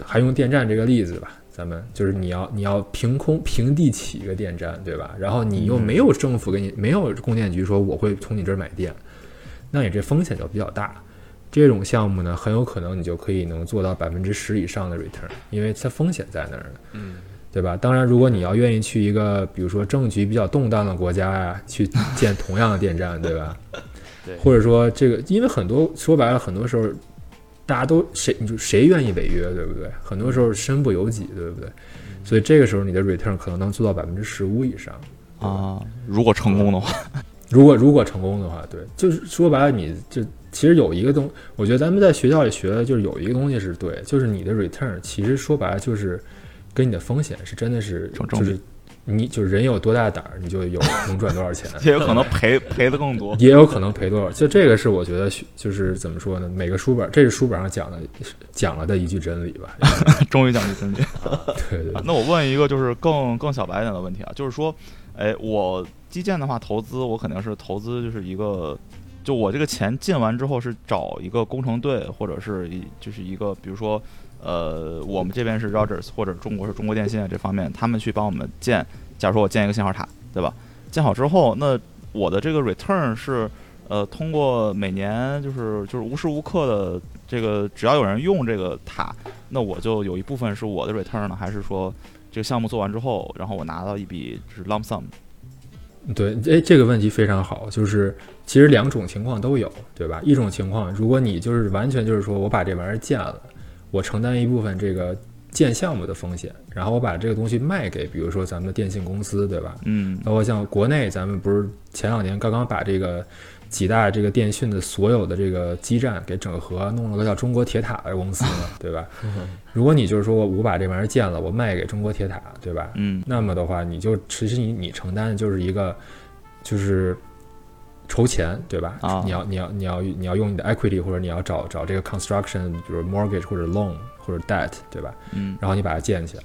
还用电站这个例子吧，咱们就是你要你要凭空平地起一个电站，对吧？然后你又没有政府给你没有供电局说我会从你这儿买电，那你这风险就比较大。这种项目呢，很有可能你就可以能做到百分之十以上的 return，因为它风险在那儿呢，
嗯，
对吧？当然，如果你要愿意去一个比如说政局比较动荡的国家呀、去建同样的电站，对吧？
对，
或者说这个，因为很多说白了，很多时候大家都谁你就谁愿意违约，对不对？很多时候身不由己，对不对？所以这个时候你的 return 可能能做到百分之十五以上。
啊，如果成功的话，
如果如果成功的话，对，就是说白了，你就其实有一个东，我觉得咱们在学校里学的就是有一个东西是对，就是你的 return 其实说白了就是跟你的风险是真的是就是你就是人有多大胆儿，你就有能赚多少钱。
也有可能赔赔的更多。
也有可能赔多少，就这个是我觉得就是怎么说呢？每个书本，这是书本上讲的讲了的一句真理吧。
终于讲句真理。
对对
啊那我问一个就是更更小白一点的问题啊，就是说，哎，我基建的话投资，我肯定是投资就是一个，就我这个钱进完之后是找一个工程队，或者是一就是一个，比如说，呃，我们这边是 Rogers 或者中国是中国电信啊这方面，他们去帮我们建，假如说我建一个信号塔，对吧？建好之后，那我的这个 return 是。呃，通过每年就是就是无时无刻的这个，只要有人用这个塔，那我就有一部分是我的 return 呢，还是说这个项目做完之后，然后我拿到一笔就是 lump sum？
对，哎，这个问题非常好，就是其实两种情况都有，对吧？一种情况，如果你就是完全就是说我把这玩意儿建了，我承担一部分这个建项目的风险，然后我把这个东西卖给，比如说咱们的电信公司，对吧？
嗯
包括像国内，咱们不是前两年刚刚把这个几大这个电讯的所有的这个基站给整合，弄了个叫中国铁塔的公司嘛，对吧？如果你就是说我我把这玩意儿建了，我卖给中国铁塔，对吧？
嗯
那么的话，你就其实你你承担的就是一个就是筹钱，对吧？
啊
你要你要你要你要用你的 equity，或者你要找找这个 construction，比如 mortgage 或者 loan 或者 debt，对吧？
嗯
然后你把它建起来，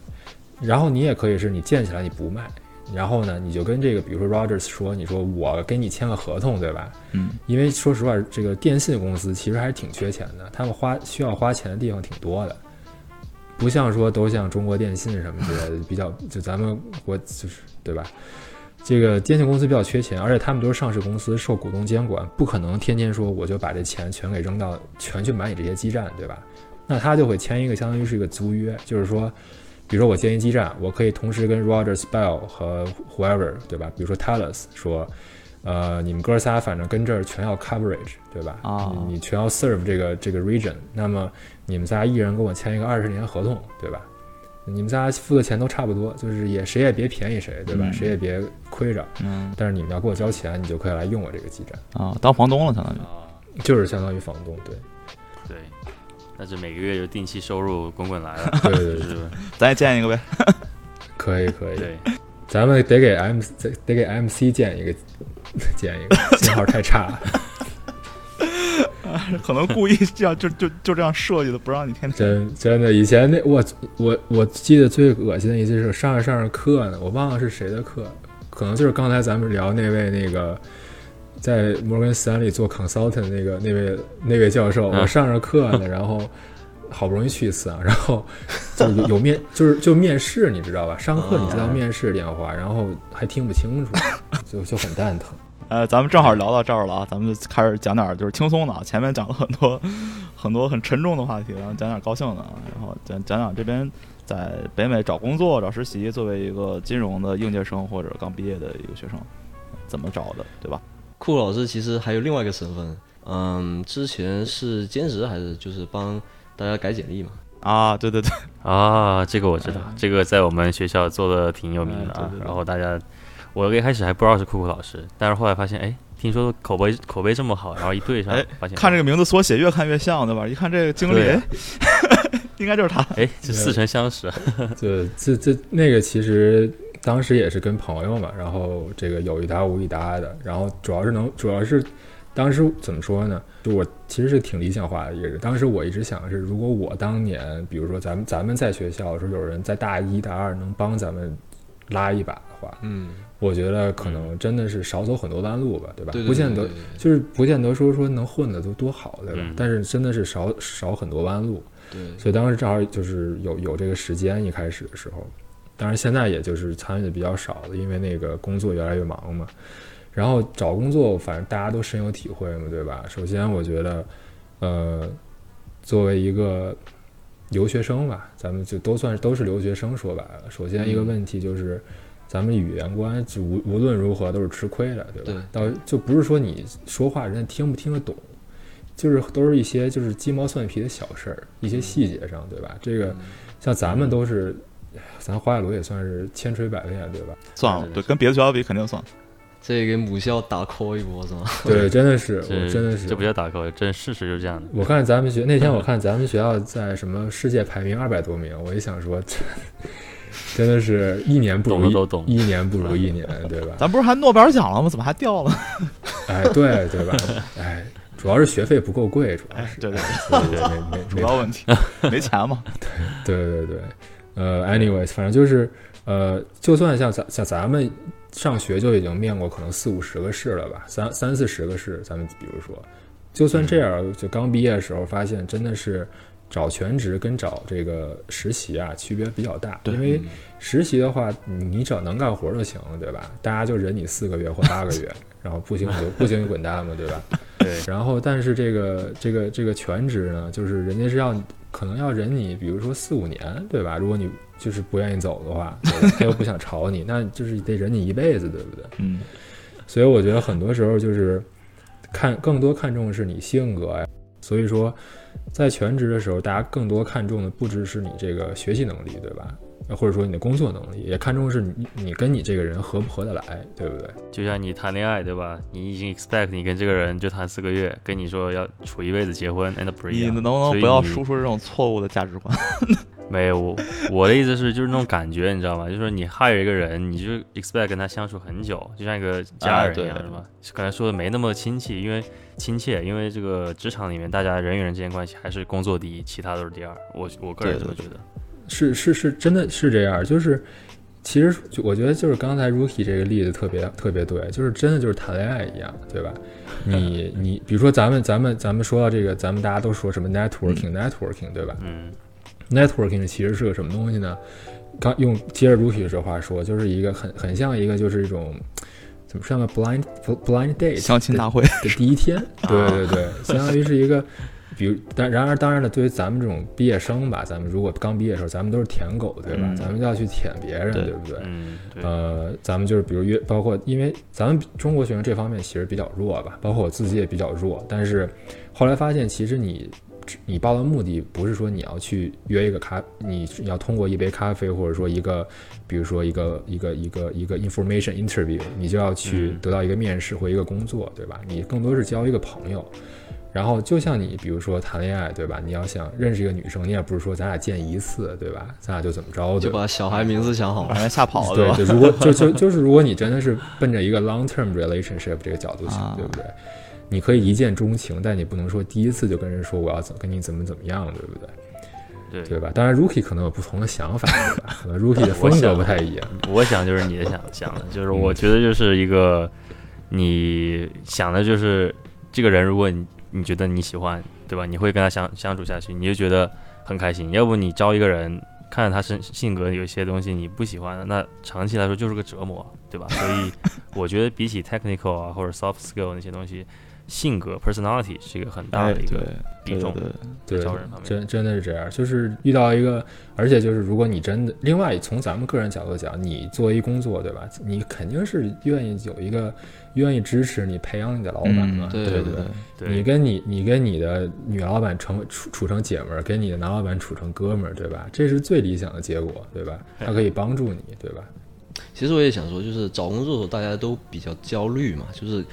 然后你也可以是你建起来你不卖，然后呢，你就跟这个比如说 Rogers 说，你说我给你签个合同，对吧？
嗯
因为说实话，这个电信公司其实还是挺缺钱的，他们花需要花钱的地方挺多的，不像说都像中国电信什么之类的，比较就咱们国就是对吧？这个电信公司比较缺钱，而且他们都是上市公司，受股东监管，不可能天天说我就把这钱全给扔到全去买你这些基站，对吧？那他就会签一个相当于是一个租约，就是说，比如说我建一基站，我可以同时跟 Rogers、Bell 和 whoever 对吧？比如说 Thales 说，呃，你们哥仨反正跟这儿全要 coverage 对吧？
啊
你你全要 serve 这个这个 region，那么你们仨一人跟我签一个二十年合同，对吧？你们仨付的钱都差不多，就是也谁也别便宜谁，对吧？
嗯
谁也别亏着，
嗯
但是你们要给我交钱，你就可以来用我这个基站，
啊，当房东了相当于。
啊，
就是相当于房东，对，
对，但是每个月有定期收入滚滚来了，
对对对，
就是
咱也建一个呗。
可以可以，
对，
咱们得给 M 得得给 MC 建一个 建一个信号太差了，
可能故意这样就就就这样设计的，不让你天天。
真真的，以前那我我我记得最恶心的一次是上着上着课呢，我忘了是谁的课，可能就是刚才咱们聊那位那个在摩根斯坦利做 consultant 那个那位那位教授，
嗯
我上着课呢，然后好不容易去一次啊，然后就有有面就是就面试，你知道吧？上课你知道面试电话，然后还听不清楚，就就很蛋疼。
呃，咱们正好聊到这儿了啊，咱们就开始讲点儿就是轻松的啊。前面讲了很多很多很沉重的话题，然后讲点高兴的啊，然后讲讲讲这边在北美找工作、找实习，作为一个金融的应届生或者刚毕业的一个学生，怎么找的，对吧？
酷老师其实还有另外一个身份，嗯，之前是兼职还是就是帮大家改简历嘛？
啊，对对对，
啊，这个我知道，这个在我们学校做的挺有名的啊
哎对对。对
然后大家，我一开始还不知道是酷酷老师，但是后来发现，哎，听说口碑口碑这么好，然后一对上
哎，
发现
看这个名字缩写越看越像，对吧？一看这个经历，
对
哎，应该就是他。
哎，这似曾相识。
对，这这那个其实当时也是跟朋友嘛，然后这个有一搭无一搭的，然后主要是能，主要是当时怎么说呢？就我其实是挺理想化的一个人。当时我一直想的是，如果我当年，比如说咱们咱们在学校的时候，有人在大一大二能帮咱们拉一把的话，
嗯，
我觉得可能真的是少走很多弯路吧，对吧？
对对
不见得就是不见得说说能混的都多好，对吧？
嗯
但是真的是少少很多弯路。
对，
所以当时正好就是有有这个时间，一开始的时候，当然现在也就是参与的比较少了，因为那个工作越来越忙嘛。然后找工作，反正大家都深有体会嘛，对吧？首先，我觉得，呃，作为一个留学生吧，咱们就都算都是留学生，说白了，首先一个问题就是，咱们语言关就无无论如何都是吃亏的，对吧？到就不是说你说话人家听不听得懂，就是都是一些就是鸡毛蒜皮的小事儿，一些细节上，对吧？这个像咱们都是，咱华海罗也算是千锤百炼，对吧？
算了，对，跟别的学校比肯定算。
这给母校打 call 一波是吗？
对，真的是，我真的是，
这不叫打 call，真事实就是这样的。
我看咱们学那天，我看咱们学校在什么世界排名二百多名，我一想说，这 真的是一年不如一
懂懂
一年不如一年，对吧？
咱不是还诺贝尔奖了吗？怎么还掉了？
哎，对对吧？哎，主要是学费不够贵，主要是
对对对，
没没没
主要问题没钱嘛。
对对对，呃，anyways，反正就是呃，就算像咱像咱们上学就已经面过可能四五十个试了吧，三三四十个试，咱们比如说，就算这样，就刚毕业的时候发现真的是找全职跟找这个实习啊区别比较大，
对
因为实习的话，你你只要能干活就行了，对吧？大家就忍你四个月或八个月，然后不行你就不行你滚蛋嘛，对吧？
对，
然后，但是这个这个这个全职呢，就是人家是要可能要忍你，比如说四五年，对吧？如果你就是不愿意走的话，他又不想炒你，那就是得忍你一辈子，对不对？
嗯，
所以我觉得很多时候就是看更多看重的是你性格呀。所以说，在全职的时候，大家更多看重的不只是你这个学习能力，对吧？或者说你的工作能力，也看重的是你你跟你这个人合不合得来，对不对？
就像你谈恋爱对吧？你已经 expect 你跟这个人就谈四个月，跟你说要处一辈子结婚，and 不一样。
你能不能不要输出这种错误的价值观？
没有，我我的意思是，就是那种感觉，你知道吗？就是说你 hire 一个人，你就 expect 跟他相处很久，就像一个家人一样，是吧？刚才说的没那么亲切，因为亲切，因为这个职场里面大家人与人之间关系还是工作第一，其他都是第二。我我个人这么觉得。
是是是，真的是这样。就是其实就我觉得就是刚才 Rookie 这个例子特别特别对，就是真的就是谈恋爱一样，对吧？你 你比如说咱们咱们咱们说到这个，咱们大家都说什么 networking、networking，对吧
嗯
，？networking 其实是个什么东西呢？刚用接着 Rookie 这话说，就是一个很很像一个就是一种。怎么像个 blind blind date
相亲大会，
的第一天，对对对，相当于是一个，比如，但然而当然了，对于咱们这种毕业生吧，咱们如果刚毕业的时候，咱们都是舔狗，对吧？
嗯。
咱们就要去舔别人，
对
对不对？
嗯，对，
呃，咱们就是比如约，包括因为咱们中国学生这方面其实比较弱吧，包括我自己也比较弱，但是后来发现，其实你你报的目的不是说你要去约一个咖，你你要通过一杯咖啡，或者说一个，比如说一个一个一个一个 information interview，你就要去
嗯
得到一个面试或一个工作，对吧？你更多是交一个朋友。然后就像你，比如说谈恋爱，对吧？你要想认识一个女生，你也不是说咱俩见一次，对吧？咱俩就怎么着，对吧？
就把小孩名字想好
把。人吓跑了，吧？
对对，如果就就就是如果你真的是奔着一个 long term relationship 这个角度想，
啊
对不对？你可以一见钟情，但你不能说第一次就跟人说我要怎跟你怎么怎么样，对不对？
对
对吧？当然，Rookie 可能有不同的想法，Rookie 的风格不太一样。
我想就是你的想想的，就是我觉得就是一个你想的就是这个人，如果你你觉得你喜欢，对吧？你会跟他相相处下去，你就觉得很开心。要不你招一个人，看着他身性格有一些东西你不喜欢的，那长期来说就是个折磨，对吧？所以 我觉得比起 technical 啊或者 soft skill 那些东西，性格 personality 是一个很大
哎，
的一个比重。
对对
对
招人方，面
真真的是这样。就是遇到一个，而且就是如果你真的，另外从咱们个人角度讲，你作为一工作，对吧？你肯定是愿意有一个愿意支持你、培养你的老板嘛，
嗯
对不
对对
对
你跟你你跟你的女老板成处处成姐们儿，跟你的男老板处成哥们儿，对吧？这是最理想的结果，对吧？他可以帮助你，对吧？
其实我也想说，就是找工作的时候大家都比较焦虑嘛，就是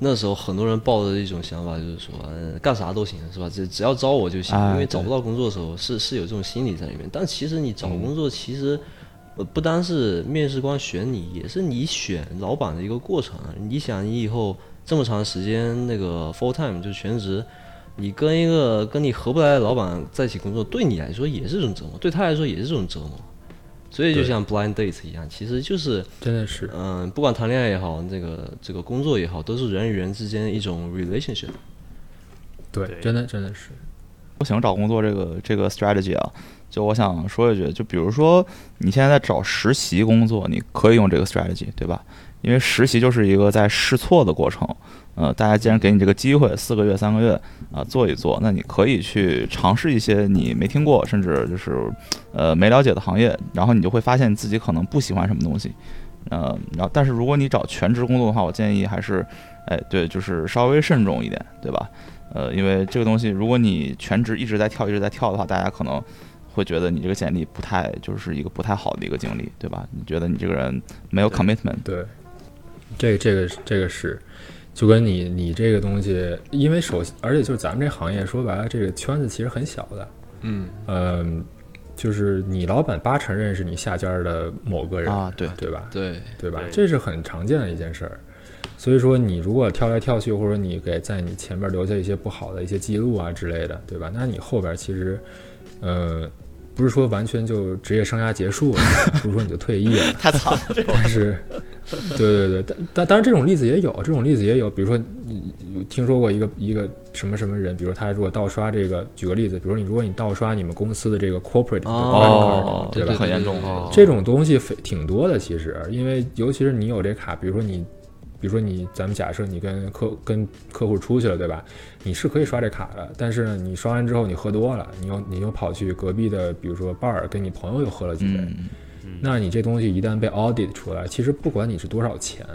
那时候很多人抱着一种想法，就是说，呃，干啥都行，是吧？只只要招我就行，
哎
因为找不到工作的时候是是有这种心理在里面。但其实你找工作，其实呃不单是面试官选你，也是你选老板的一个过程。你想，你以后这么长时间那个 full time 就全职。你跟一个跟你合不来的老板在一起工作，对你来说也是这种折磨，对他来说也是这种折磨。所以就像 blind date 一样，其实就是
真的是，
嗯，不管谈恋爱也好，这个这个工作也好，都是人与人之间一种 relationship。
对，
对。
真的真的是，
我喜欢找工作这个这个 strategy 啊，就我想说一句，就比如说你现在在找实习工作，你可以用这个 strategy，对吧？因为实习就是一个在试错的过程，呃，大家既然给你这个机会，四个月、三个月啊、做一做，那你可以去尝试一些你没听过，甚至就是呃没了解的行业，然后你就会发现自己可能不喜欢什么东西，呃，然后但是如果你找全职工作的话，我建议还是，哎，对，就是稍微慎重一点，对吧？呃，因为这个东西，如果你全职一直在跳，一直在跳的话，大家可能会觉得你这个简历不太，就是一个不太好的一个经历，对吧？你觉得你这个人没有 commitment，
对，这个这个这个是，就跟你你这个东西，因为首而且就是咱们这行业说白了，这个圈子其实很小的，
嗯，
嗯，就是你老板八成认识你下家的某个人，
啊，对，
对吧？
对，
对吧？这是很常见的一件事儿。所以说，你如果跳来跳去，或者你给在你前面留下一些不好的一些记录啊之类的，对吧？那你后边其实，呃，不是说完全就职业生涯结束了，不是说你就退役了，
太惨了，
但是，对对对，但但当然这种例子也有，这种例子也有，比如说你有听说过一个一个什么什么人，比如他如果盗刷这个，举个例子，比如说你如果你盗刷你们公司的这个 corporate
哦
对吧？
很严重
哦
这种东西非挺多的，其实，因为尤其是你有这卡，比如说你，比如说你，咱们假设你跟客跟客户出去了，对吧？你是可以刷这卡的，但是呢，你刷完之后你喝多了，你又你又跑去隔壁的，比如说 bar 跟你朋友又喝了几杯，
嗯，
那你这东西一旦被 audit 出来，其实不管你是多少钱，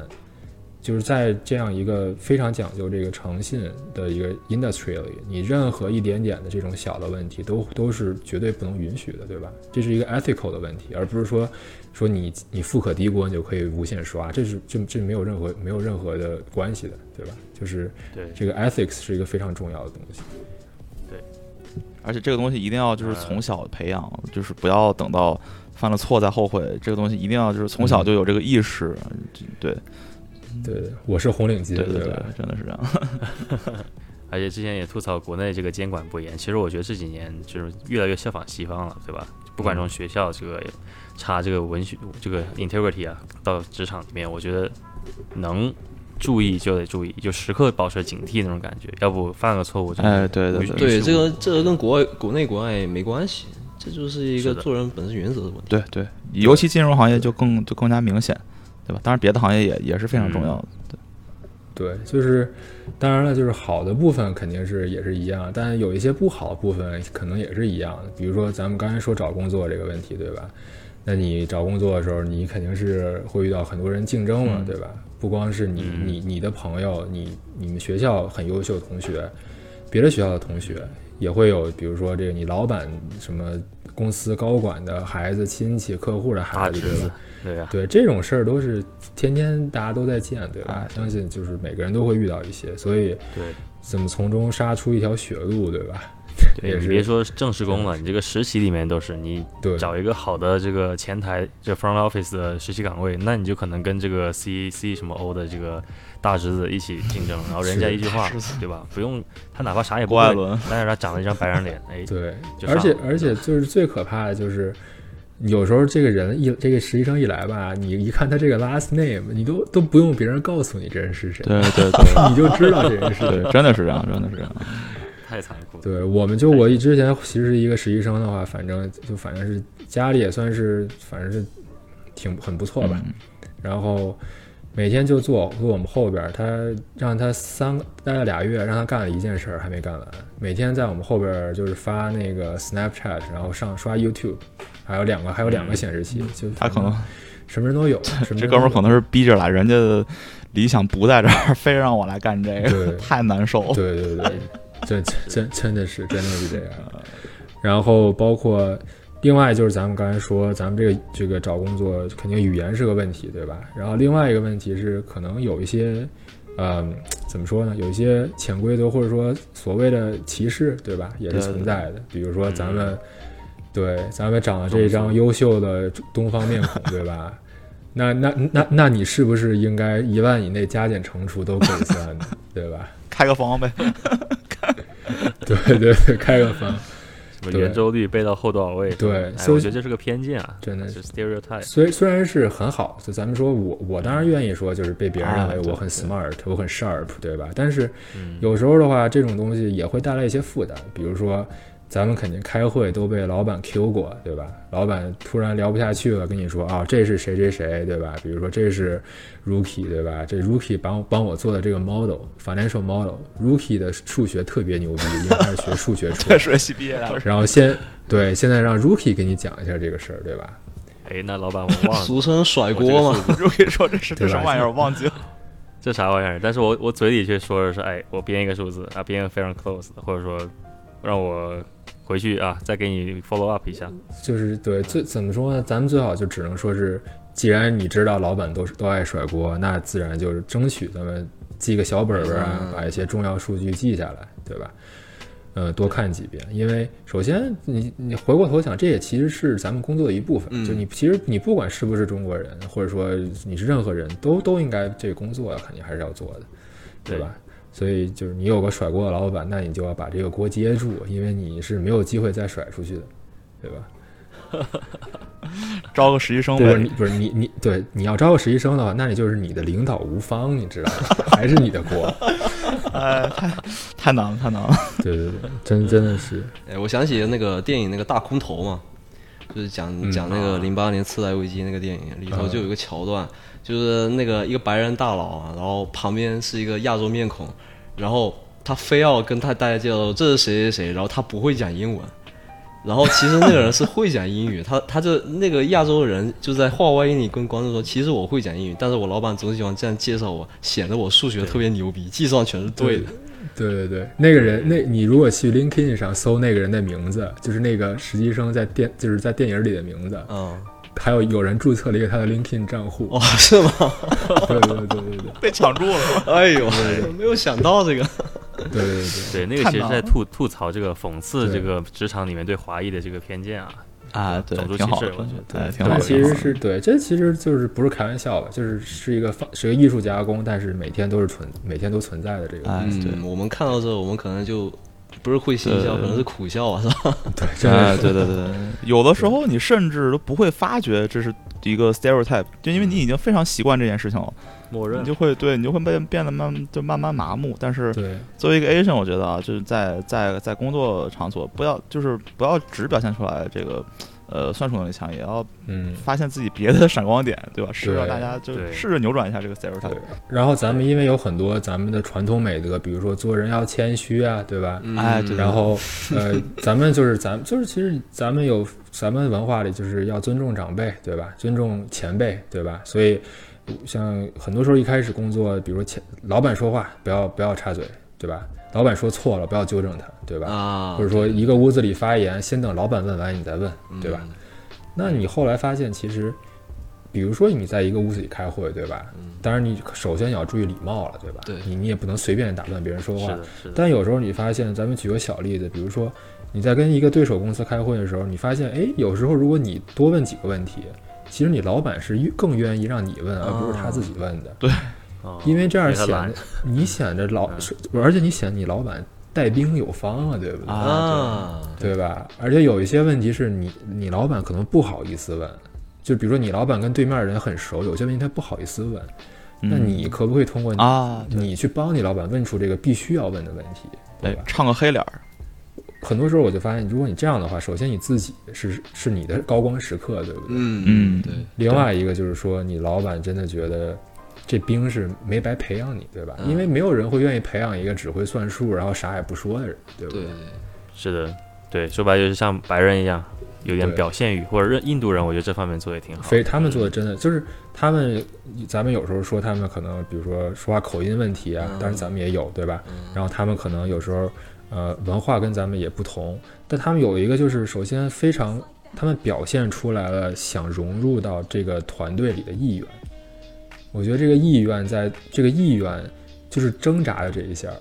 就是在这样一个非常讲究这个诚信的一个 industry 里，你任何一点点的这种小的问题都都是绝对不能允许的，对吧？这是一个 ethical 的问题，而不是说说你你富可敌国你就可以无限刷，这是这这没有任何没有任何的关系的，对吧？就是
对
这个 ethics 是一个非常重要的东西。
对而且这个东西一定要就是从小培养，就是不要等到犯了错再后悔。这个东西一定要就是从小就有这个意识，对
对，我是红领巾，
对对对？，真的是这样。
而且之前也吐槽国内这个监管不严，其实我觉得这几年就是越来越效仿西方了，对吧？不管从学校这个查这个文学这个 integrity 啊，到职场里面，我觉得能注意就得注意，就时刻保持警惕那种感觉，要不犯个错误真的
哎，对对对
这个这个跟国外国内国外没关系，这就是一个做人本身原则的问题。
对对，尤其金融行业就更就更加明显，对吧？当然别的行业也也是非常重要的。
对对，就是当然了，就是好的部分肯定是也是一样，但有一些不好的部分可能也是一样的。比如说咱们刚才说找工作这个问题，对吧？那你找工作的时候，你肯定是会遇到很多人竞争嘛，
嗯
对吧？不光是你
嗯
你你的朋友，你你们学校很优秀的同学，别的学校的同学也会有，比如说这个你老板什么公司高管的孩子、亲戚、客户的孩子，对吧
对呀、
对这种事儿都是天天大家都在见，对吧
哎？
相信就是每个人都会遇到一些，所以
对
怎么从中杀出一条血路，对吧？
对，
也
你别说正式工了，你这个实习里面都是你，找一个好的这个前台这 front office 的实习岗位，那你就可能跟这个 C C 什么 O 的这个大侄子一起竞争，然后人家一句话，对吧？不用他哪怕啥也不会，
郭艾伦，
但是他长了一张白人脸，哎，
对，而且而且就是最可怕的就是。有时候这个人一这个实习生一来吧，你一看他这个 last name，你都都不用别人告诉你这人是谁，
对 对对
你就知道这人是谁。
真的是这样，真的是这样。
太残酷了。
对，我们就我之前其实是一个实习生的话，反正就反正是家里也算是反正是挺很不错吧。
嗯
然后每天就坐坐我们后边，他让他三待了俩月，让他干了一件事儿还没干完，每天在我们后边就是发那个 Snapchat，然后上刷 YouTube，还有两个还有两个显示器，就
他可能
什么人都有，什么
这哥们儿可能是逼着来，人家理想不在这儿，非让我来干这个，
对
太难受了。
对对对，真真真的是真的是这样。然后包括另外就是咱们刚才说，咱们这个这个找工作肯定语言是个问题，对吧？然后另外一个问题是可能有一些，呃，怎么说呢？有一些潜规则或者说所谓的歧视，对吧？也是存在的。比如说咱
嗯
们，对咱们长了这张优秀的东方面孔，对吧？那那那那你是不是应该一万以内加减乘除都可以算的，对吧？
开个房呗，
对对对，开个房，
什么圆周率背到后多少位？哎，
对所以
我觉得这是个偏见啊，
真的
是 stereotype。
虽虽然是很好，就咱们说我我当然愿意说，就是被别人认为我很 smart，、我很 sharp，对吧？但是
嗯，
有时候的话，这种东西也会带来一些负担，比如说。咱们肯定开会都被老板 Q 过，对吧？老板突然聊不下去了，跟你说啊，这是谁谁谁，对吧？比如说这是 Rookie，对吧？这 Rookie 帮我帮我做的这个 model financial model，Rookie 的数学特别牛逼，因为他是学数学出来的。
水系毕业的，
然后先对，现在让 Rookie 给你讲一下这个事儿，对吧？
哎，那老板我忘了
俗称甩锅嘛。
Rookie 说这是这什么玩意儿，我忘记了。
这啥玩意儿，但是我我嘴里却说的是，哎，我编一个数字啊，编一个非常 close 的，或者说让我回去啊，再给你 follow up 一下。
就是对最怎么说呢？咱们最好就只能说是，既然你知道老板都是都爱甩锅，那自然就是争取咱们记个小本本啊，把一些重要数据记下来，对吧？呃，多看几遍，因为首先你你回过头想，这也其实是咱们工作的一部分。就你其实你不管是不是中国人，或者说你是任何人都都应该这工作肯定还是要做的，对吧？所以就是你有个甩锅的老板，那你就要把这个锅接住，因为你是没有机会再甩出去的，对吧？
招个实习生
不是
呗
你，不是你你对你要招个实习生的话，那你就是你的领导无方，你知道吗？还是你的锅。
哎，太太难了，太难了。
对对对，真真的是，
哎，我想起那个电影那个大空头嘛，就是讲
嗯
讲那个零八年次贷危机那个电影里头就有一个桥段，就是那个一个白人大佬啊，然后旁边是一个亚洲面孔，然后他非要跟他大家介绍这是谁谁谁，然后他不会讲英文。然后其实那个人是会讲英语，他 他就那个亚洲人就在话外音里跟观众说，其实我会讲英语，但是我老板总喜欢这样介绍我，显得我数学特别牛逼，计算全是对的。
对对对，那个人，那你如果去 LinkedIn 上搜那个人的名字，就是那个实习生在电，就是在电影里的名字，
嗯，
还有有人注册了一个他的 LinkedIn 账户。
哦，是吗？
对对对对对
被抢住了。
哎呦，没有想到这个。
对对对对，
那个其实在吐吐槽这个讽刺这个职场里面对华裔的这个偏见啊。
啊，对挺好的
歧视我觉得，
哎，挺好的。
这其实是对，这其实就是不是开玩笑吧，就是是一个放是一个艺术加工，但是每天都是存每天都存在的这个，
哎，对
嗯，我们看到之后，我们可能就不是会心一笑，
呃
可能是苦笑啊，是吧？
对，
哎，对对对对，有的时候你甚至都不会发觉这是一个 stereotype，就因为你已经非常习惯这件事情了，
默认
你就会对你就会变变得慢就慢慢麻木。但是作为一个 Asian，我觉得啊，就是在在在工作场所，不要就是不要只表现出来这个呃算术能力强，也要
嗯。
发现自己别的闪光点，对吧？试着大家就试着扭转一下这个 stereotype。
然后咱们因为有很多咱们的传统美德，比如说做人要谦虚啊，对吧？
哎对
然后呃，咱们就是咱就是其实咱们有咱们文化里就是要尊重长辈，对吧？尊重前辈，对吧？所以像很多时候一开始工作，比如说前老板说话不要不要插嘴，对吧？老板说错了不要纠正他，对吧？
啊，
或者说一个屋子里发言，先等老板问完你再问，对吧？那你后来发现，其实，比如说你在一个屋子里开会，对吧？当然，你首先你要注意礼貌了，对吧？
对
你你也不能随便打断别人说话。但有时候你发现，咱们举个小例子，比如说你在跟一个对手公司开会的时候，你发现，哎，有时候如果你多问几个问题，其实你老板是更更愿意让你问，而不是他自己问的，
哦
因为这样显得你显得老，是而且你显得你老板带兵有方啊，对不对？
啊
啊，
对。吧？而且有一些问题是你你老板可能不好意思问，就比如说你老板跟对面人很熟，有些问题他不好意思问，那
嗯
你可不可以通过
啊，
你去帮你老板问出这个必须要问的问题，对吧，？
哎唱个黑脸儿，
很多时候我就发现，如果你这样的话，首先你自己是是你的高光时刻，对不对？
嗯
嗯
对，
另外一个就是说，你老板真的觉得这兵是没白培养你，对吧？
嗯
因为没有人会愿意培养一个只会算数然后啥也不说的人，对不
对
是的，对，说白就是像白人一样，有点表现欲，或者印度人，我觉得这方面做的挺好。
所以他们做的真的就是他们，咱们有时候说他们可能，比如说说话口音问题啊，
嗯
当然咱们也有，对吧？然后他们可能有时候，呃，文化跟咱们也不同，但他们有一个就是，首先非常，他们表现出来了想融入到这个团队里的意愿。我觉得这个意愿在这个意愿就是挣扎的这一下儿，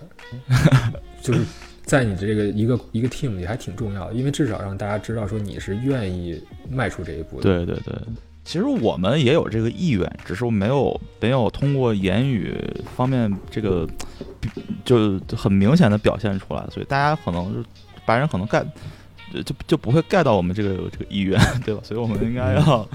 就是在你的这个一个一个 team 里还挺重要的，因为至少让大家知道说你是愿意迈出这一步的。
对对对，其实我们也有这个意愿，只是没有没有通过言语方面这个就很明显的表现出来，所以大家可能就白人可能 get 就就就不会 get 到我们这个这个意愿，对吧？所以我们应该要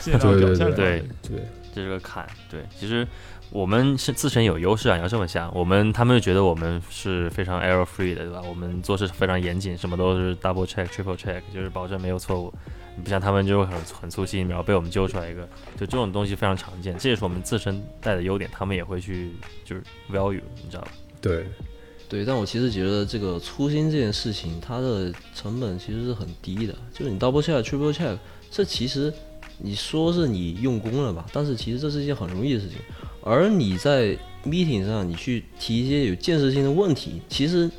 尽量表
对对对
现出来。
对
对
这是个坎。对，其实我们是自身有优势啊，你要这么想，我们他们就觉得我们是非常 error free 的，对吧？我们做事非常严谨，什么都是 double check、triple check，就是保证没有错误。不像他们就很很粗心，然后被我们揪出来一个，就这种东西非常常见，这也是我们自身带的优点，他们也会去就是 value，你知道吧？
对
对，但我其实觉得这个粗心这件事情，它的成本其实是很低的。就是你 double check、triple check，这其实你说是你用功了吧，但是其实这是一件很容易的事情。而你在 meeting 上，你去提一些有建设性的问题，其实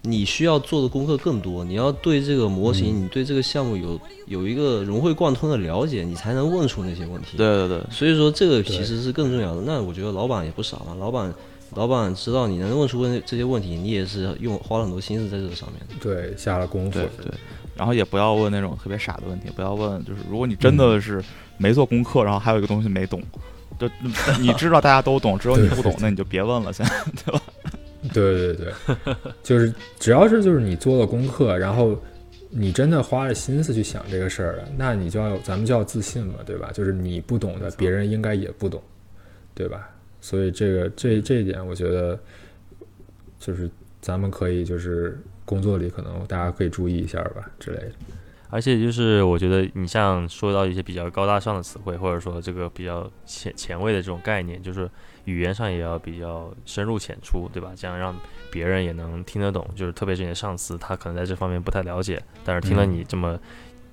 你需要做的功课更多。你要对这个模型，你对这个项目有有一个融会贯通的了解，你才能问出那些问题。
对对对，
所以说这个其实是更重要的。那我觉得老板也不傻嘛，老板老板知道你能问出问这些问题，你也是用花了很多心思在这个上面的。
对，下了功夫
对，对，然后也不要问那种特别傻的问题，不要问就是如果你真的是没做功课，然后还有一个东西没懂，就 你知道大家都懂，只有你不懂，那你就别问了，先对吧？
对对对，就是只要是就是你做了功课，然后你真的花了心思去想这个事儿了，那你就要有咱们就要自信嘛，对吧？就是你不懂的，别人应该也不懂，对吧？所以这个这这一点，我觉得就是咱们可以就是工作里可能大家可以注意一下吧之类的。
而且就是我觉得你像说到一些比较高大上的词汇，或者说这个比较前前卫的这种概念，就是语言上也要比较深入浅出，对吧？这样让别人也能听得懂。就是特别是你的上司，他可能在这方面不太了解，但是听了你这么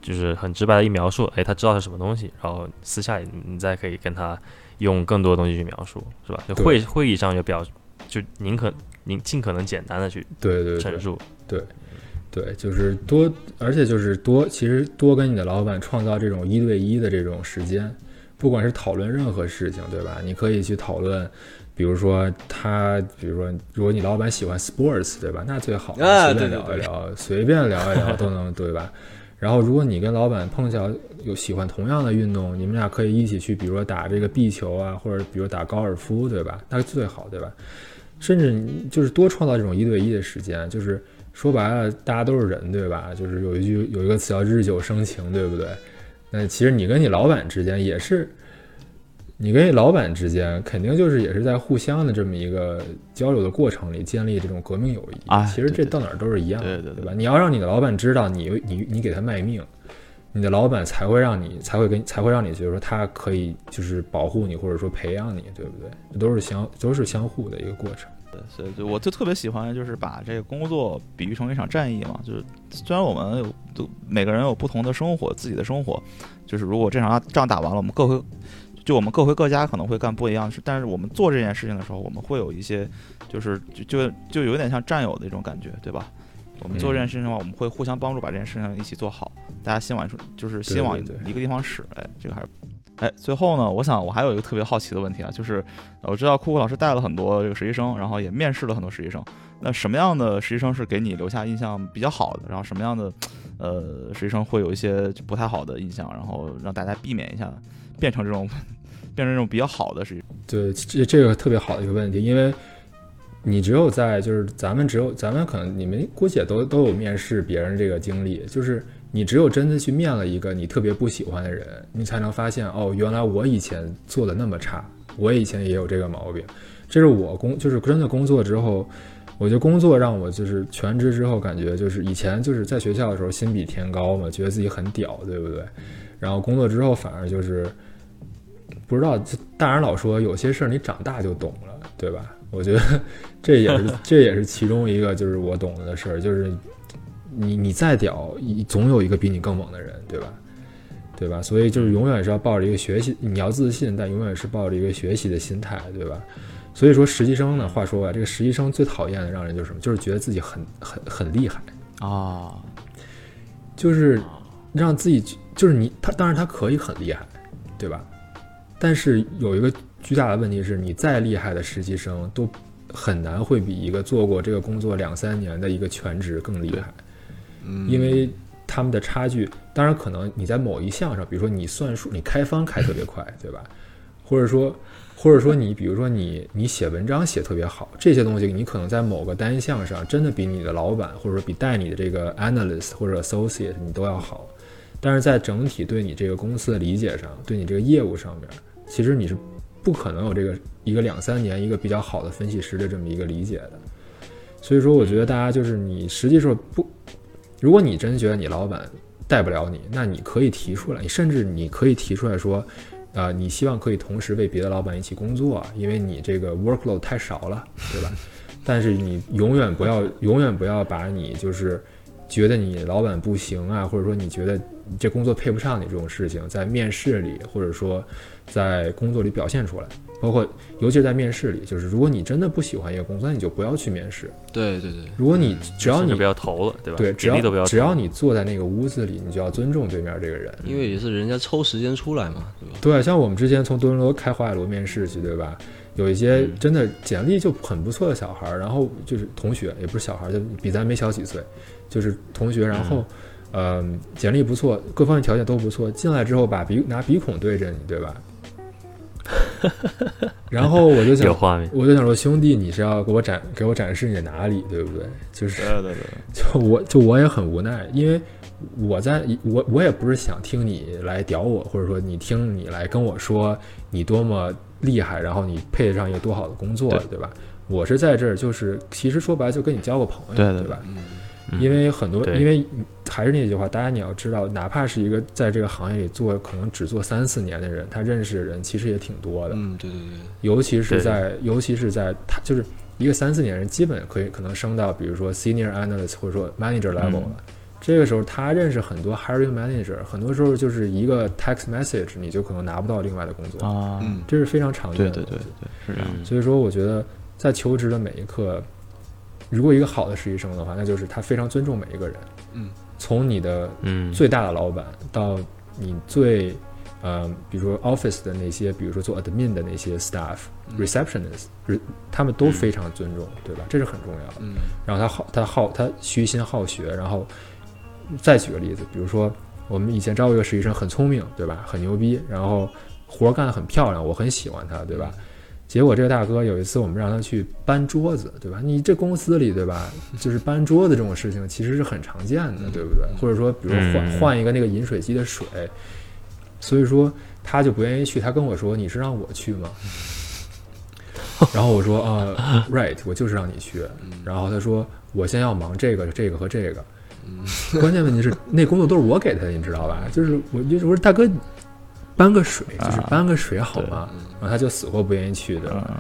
就是很直白的一描述，哎，他知道是什么东西，然后私下你再可以跟他用更多的东西去描述，是吧？就会会议上就表就宁可您尽可能简单的去
对对对
陈述，
对，就是多，而且就是多，其实多跟你的老板创造这种一对一的这种时间，不管是讨论任何事情，对吧？你可以去讨论，比如说他，比如说如果你老板喜欢 sports，对吧？那最好，
啊
随便
对对对
聊一聊，随便聊一聊都能，对吧？然后如果你跟老板碰巧有喜欢同样的运动，你们俩可以一起去，比如说打这个壁球啊，或者比如打高尔夫，对吧？那最好，对吧？甚至你就是多创造这种一对一的时间，就是说白了，大家都是人，对吧？就是有一句有一个词叫“日久生情”，对不对？那其实你跟你老板之间也是，你跟你老板之间肯定就是也是在互相的这么一个交流的过程里建立这种革命友谊。
哎
其实这到哪儿都是一样的，
对对对
吧？你要让你的老板知道你你你给他卖命，你的老板才会让你才会跟才会让你觉得说他可以就是保护你或者说培养你，对不对？这都是相都是相互的一个过程。
对，所以就我就特别喜欢，就是把这个工作比喻成一场战役嘛。就是虽然我们有都每个人有不同的生活，自己的生活，就是如果这场仗打完了，我们各回就我们各回各家可能会干不一样的事，但是我们做这件事情的时候，我们会有一些就是就就就有点像战友的一种感觉，对吧？我们做这件事情的话，我们会互相帮助，把这件事情一起做好。大家希望说就是希望
对对对
一个地方使，哎，这个还是。哎，最后呢，我想我还有一个特别好奇的问题啊，就是我知道酷酷老师带了很多这个实习生，然后也面试了很多实习生。那什么样的实习生是给你留下印象比较好的？然后什么样的呃实习生会有一些不太好的印象？然后让大家避免一下，变成这种 变成这种比较好的实习生。
对，这这个特别好的一个问题，因为你只有在就是咱们只有咱们可能你们估计也都都有面试别人这个经历，就是你只有真的去面了一个你特别不喜欢的人，你才能发现哦，原来我以前做的那么差，我以前也有这个毛病。这是我工就是真的工作之后，我觉得工作让我就是全职之后感觉就是以前就是在学校的时候心比天高嘛，觉得自己很屌，对不对？然后工作之后反而就是不知道，大人老说有些事儿你长大就懂了，对吧？我觉得这也是这也是其中一个就是我懂的事儿，就是你你再屌，一总有一个比你更猛的人，对吧？对吧？所以就是永远是要抱着一个学习，你要自信，但永远是抱着一个学习的心态，对吧？所以说实习生呢，话说回来，这个实习生最讨厌的让人就是什么？就是觉得自己很很很厉害，
啊，
就是让自己就是你他当然他可以很厉害，对吧？但是有一个巨大的问题是，你再厉害的实习生都很难会比一个做过这个工作两三年的一个全职更厉害，
嗯，
因为他们的差距，当然可能你在某一项上，比如说你算数，你开方开特别快，对吧？或者说，或者说你比如说你你写文章写特别好，这些东西你可能在某个单项上真的比你的老板或者说比带你的这个 analyst 或者 associate 你都要好，但是在整体对你这个公司的理解上，对你这个业务上面，其实你是不可能有这个一个两三年一个比较好的分析师的这么一个理解的。所以说，我觉得大家就是你实际上不，如果你真觉得你老板带不了你，那你可以提出来，你甚至你可以提出来说，呃，你希望可以同时为别的老板一起工作，因为你这个 workload 太少了，对吧？但是你永远不要，永远不要把你就是觉得你老板不行啊，或者说你觉得这工作配不上你这种事情，在面试里或者说在工作里表现出来，包括尤其是在面试里，就是如果你真的不喜欢一个工作，那你就不要去面试。
对对对，
如果你只要你
不要投了，对吧？
对，只
要，
要只要你坐在那个屋子里，你就要尊重对面这个人。
因为也是人家抽时间出来嘛，对吧？
对，像我们之前从多伦多开华海罗面试去，对吧？有一些
嗯
真的简历就很不错的小孩儿，然后就是同学，也不是小孩儿，就比咱没小几岁，就是同学，然后。嗯，简历不错，各方面条件都不错。进来之后把鼻拿鼻孔对着你，对吧？然后我就
有
想，
画面，
我就想说，兄弟，你是要给我展给我展示你的哪里，对不对？就是
对对对，
就我就我也很无奈，因为我在我我也不是想听你来屌我，或者说你听你来跟我说你多么厉害，然后你配得上一个多好的工作，
对
对吧？我是在这儿，就是其实说白了就跟你交个朋友，
对对
对吧？
嗯
因为很多，因为还是那句话，大家你要知道，哪怕是一个在这个行业里做可能只做三四年的人，他认识的人其实也挺多的，
嗯，对对对，
尤其是在尤其是在他就是一个三四年人，基本可以可能升到比如说 senior analyst 或者说 manager level 了。这个时候，他认识很多 hiring manager，很多时候就是一个 text message，你就可能拿不到另外的工作，
啊，
嗯，
这是非常常见的。
对对对对，是这样。
嗯
所以说，我觉得在求职的每一刻，如果一个好的实习生的话，那就是他非常尊重每一个人。
嗯，
从你的
嗯，
最大的老板到你最，呃，比如说 office 的那些，比如说做 admin 的那些 staff、receptionist，re- 他们都非常尊重，对吧？这是很重要的。
嗯
然后他好，他好，他虚心好学。然后再举个例子，比如说我们以前招一个实习生，很聪明，对吧？很牛逼，然后活儿干得很漂亮，我很喜欢他，对吧？结果这个大哥有一次我们让他去搬桌子，对吧？你这公司里，对吧？就是搬桌子这种事情其实是很常见的，对不对？或者说，比如换
嗯
换一个那个饮水机的水，所以说他就不愿意去。他跟我说：“你是让我去吗？” 然后我说：“啊、r i g h t 我就是让你去。”然后他说：“我先要忙这个、这个和这个。”关键问题是，那工作都是我给他的，你知道吧？就是我就是我说大哥，搬个水就是
啊
搬个水好吗？然后他就死活不愿意去，对吧？
嗯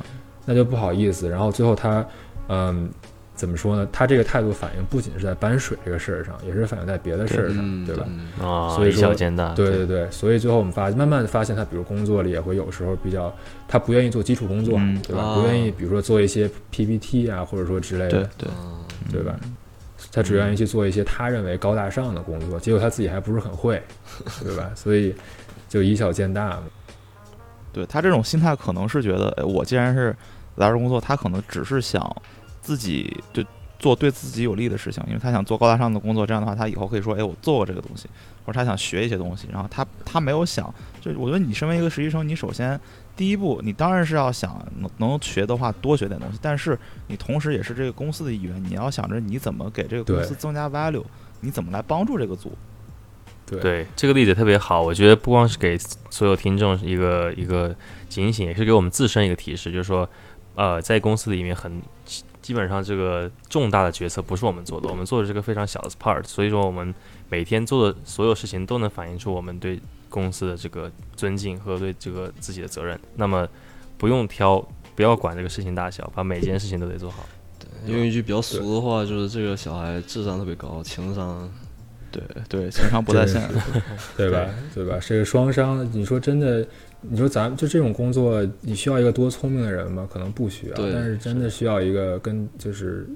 那就不好意思。然后最后他，嗯，怎么说呢？他这个态度反应不仅是在搬水这个事儿上，也是反映在别的事儿上，
嗯，
对吧？
嗯
啊，以
所以说
小见大，
对对对，所以最后我们发慢慢的发现，他比如工作里也会有时候比较，他不愿意做基础工作，
嗯
对吧？
啊
不愿意，比如说做一些 PPT 啊，或者说之类的，
对，
啊
对吧？他只愿意去做一些他认为高大上的工作，结果他自己还不是很会，对吧？所以就以小见大嘛。
对他这种心态可能是觉得，哎，我既然是来这工作，他可能只是想自己就做对自己有利的事情，因为他想做高大上的工作，这样的话他以后可以说，哎，我做过这个东西，或者他想学一些东西，然后他他没有想，就我觉得你身为一个实习生，你首先第一步，你当然是要想能能学的话多学点东西，但是你同时也是这个公司的一员，你要想着你怎么给这个公司增加 value，你怎么来帮助这个组，
对
对，这个例子特别好，我觉得不光是给所有听众一个一个警醒，也是给我们自身一个提示，就是说，呃，在公司里面很基本上这个重大的决策不是我们做的，我们做的是个非常小的 part，所以说我们每天做的所有事情都能反映出我们对公司的这个尊敬和对这个自己的责任。那么不用挑，不要管这个事情大小，把每件事情都得做好。
用一句比较俗的话，就是这个小孩智商特别高，情商
对对，情商不在线，
对 吧？对吧？是个双商。你说真的，你说咱们就这种工作，你需要一个多聪明的人吗？可能不需要，但是真的需要一个跟就是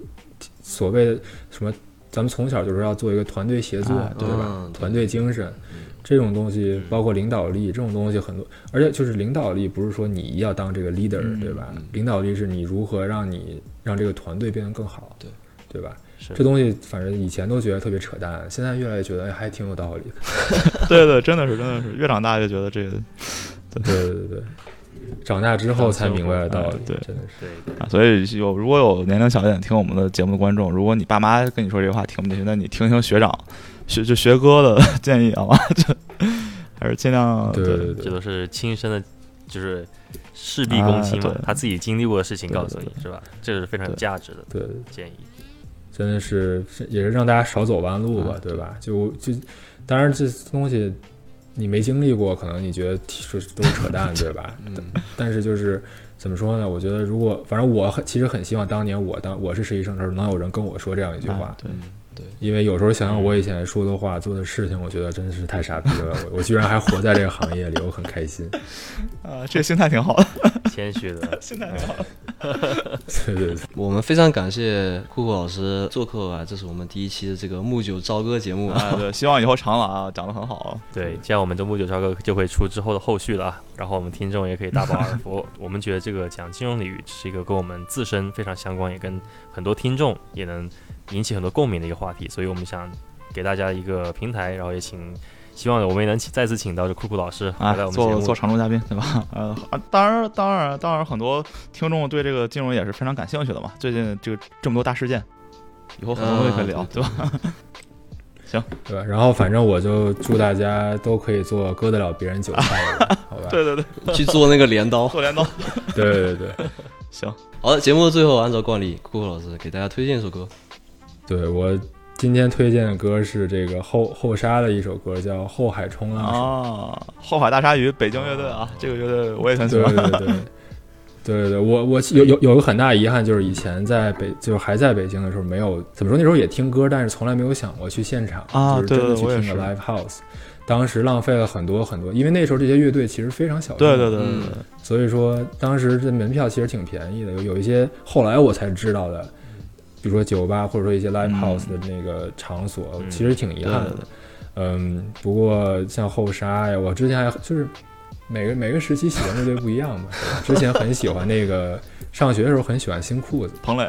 所谓的什么，咱们从小就是要做一个团队协作，
哎
对吧？
嗯
团队精神。这种东西包括领导力，这种东西很多，而且就是领导力不是说你要当这个 leader，、
嗯
对吧
嗯？
领导力是你如何让你让这个团队变得更好，
对
对吧？
是
这东西反正以前都觉得特别扯淡，现在越来越觉得哎还挺有道理的。
对对，真的是真的是，越长大越觉得这个
对对对对，长大之后才明白的道理，
对
真的是。
对对，
啊，所以有如果有年龄小一点听我们的节目的观众，如果你爸妈跟你说这话听不进去，那你听听学长学 就学哥的建议好吗？就 还是尽量
对对对
这都是亲身的，就是事必躬亲嘛
啊，
他自己经历过的事情告诉
对
你是吧？这个是非常有价值的
对，
建议。
真的是是也是让大家少走弯路吧，
啊
对吧？就就当然这东西你没经历过，可能你觉得 说都是扯淡，对吧？
嗯
但是就是怎么说呢？我觉得如果反正我很其实很希望当年我当我是实习生的时候，能有人跟我说这样一句话
啊，对，
对，
因为有时候想想我以前说的话、做的事情，我觉得真的是太傻逼了。我 我居然还活在这个行业里，我很开心。
啊，这个心态挺好的。
谦虚的。
现在
对对对，
我们非常感谢酷酷老师做客啊，这是我们第一期的这个木九朝歌节目
啊，对，希望以后常来啊，讲的很好。
对，这样我们的木九朝歌就会出之后的后续了啊，然后我们听众也可以大饱耳福。我们觉得这个讲金融领域是一个跟我们自身非常相关，也跟很多听众也能引起很多共鸣的一个话题，所以我们想给大家一个平台，然后也请。希望我们也能请再次请到这酷酷老师
啊，
来我们
做做常驻嘉宾，对吧？呃，当然，当然，当然，很多听众对这个金融也是非常感兴趣的嘛。最近这个这么多大事件，以后很多东西可以聊，对吧？行，
对吧？然后反正我就祝大家都可以做割得了别人韭菜的人，好吧？
对对对，
去做那个镰刀，
做镰刀。
对对对，
行。
好的，节目的最后，按照惯例，酷酷老师给大家推荐一首歌。
对我。今天推荐的歌是这个后后沙的一首歌，叫《后海冲浪手》
啊，后海大鲨鱼，北京乐队啊，这个乐队我也很喜
欢。对对对，对对 对，我我有有有个很大遗憾，就是以前在北，就是还在北京的时候，没有怎么说，那时候也听歌，但是从来没有想过去现场
啊，
就是真的去听个 live house。当时浪费了很多很多，因为那时候这些乐队其实非常小众，
对对对对，
所以说当时这门票其实挺便宜的，有有一些后来我才知道的。比如说酒吧，或者说一些 live house 的那个场所，其实挺遗憾的。嗯，不过像后沙呀，我之前还就是每个每个时期喜欢乐队不一样嘛。之前很喜欢那个，上学的时候很喜欢新裤子，
彭磊。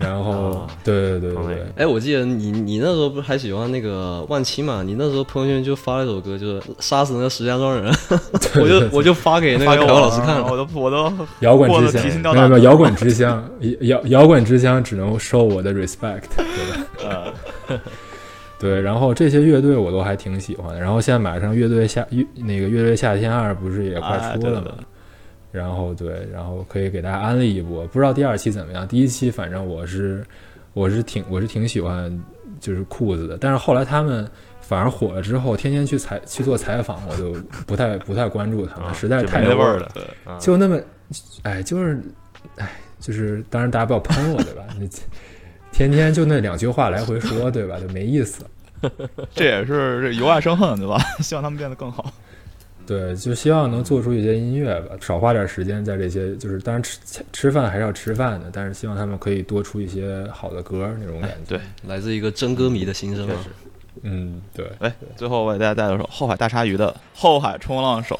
然后，对对对对。
对，哎，我记得你你那时候不是还喜欢那个万青嘛？你那时候朋友圈就发了一首歌，就是杀死那个石家庄人，我就我就发给那个姚老师看了，
我都我都
摇滚之乡，没有没有摇滚之乡，摇摇滚之乡只能受我的 respect，对吧？对，然后这些乐队我都还挺喜欢的。然后现在马上乐队夏乐那个乐队夏天二不是也快出了吗？然后对，然后可以给大家安利一波，不知道第二期怎么样。第一期反正我是我是挺我是挺喜欢就是裤子的，但是后来他们反而火了之后，天天去采去做采访，我就不太不太关注他们，实在是太
没味儿
了。就那么，哎，就是哎，就是当然大家不要喷我，对吧？你天天就那两句话来回说，对吧？就没意思。
这也是由爱生恨，对吧？希望他们变得更好。
对，就希望能做出一些音乐吧，少花点时间在这些，就是当然吃吃饭还是要吃饭的，但是希望他们可以多出一些好的歌那种感觉。
对，
来自一个真歌迷的心声。
嗯，对。
哎，最后为大家带来首后海大鲨鱼的《后海冲浪手》。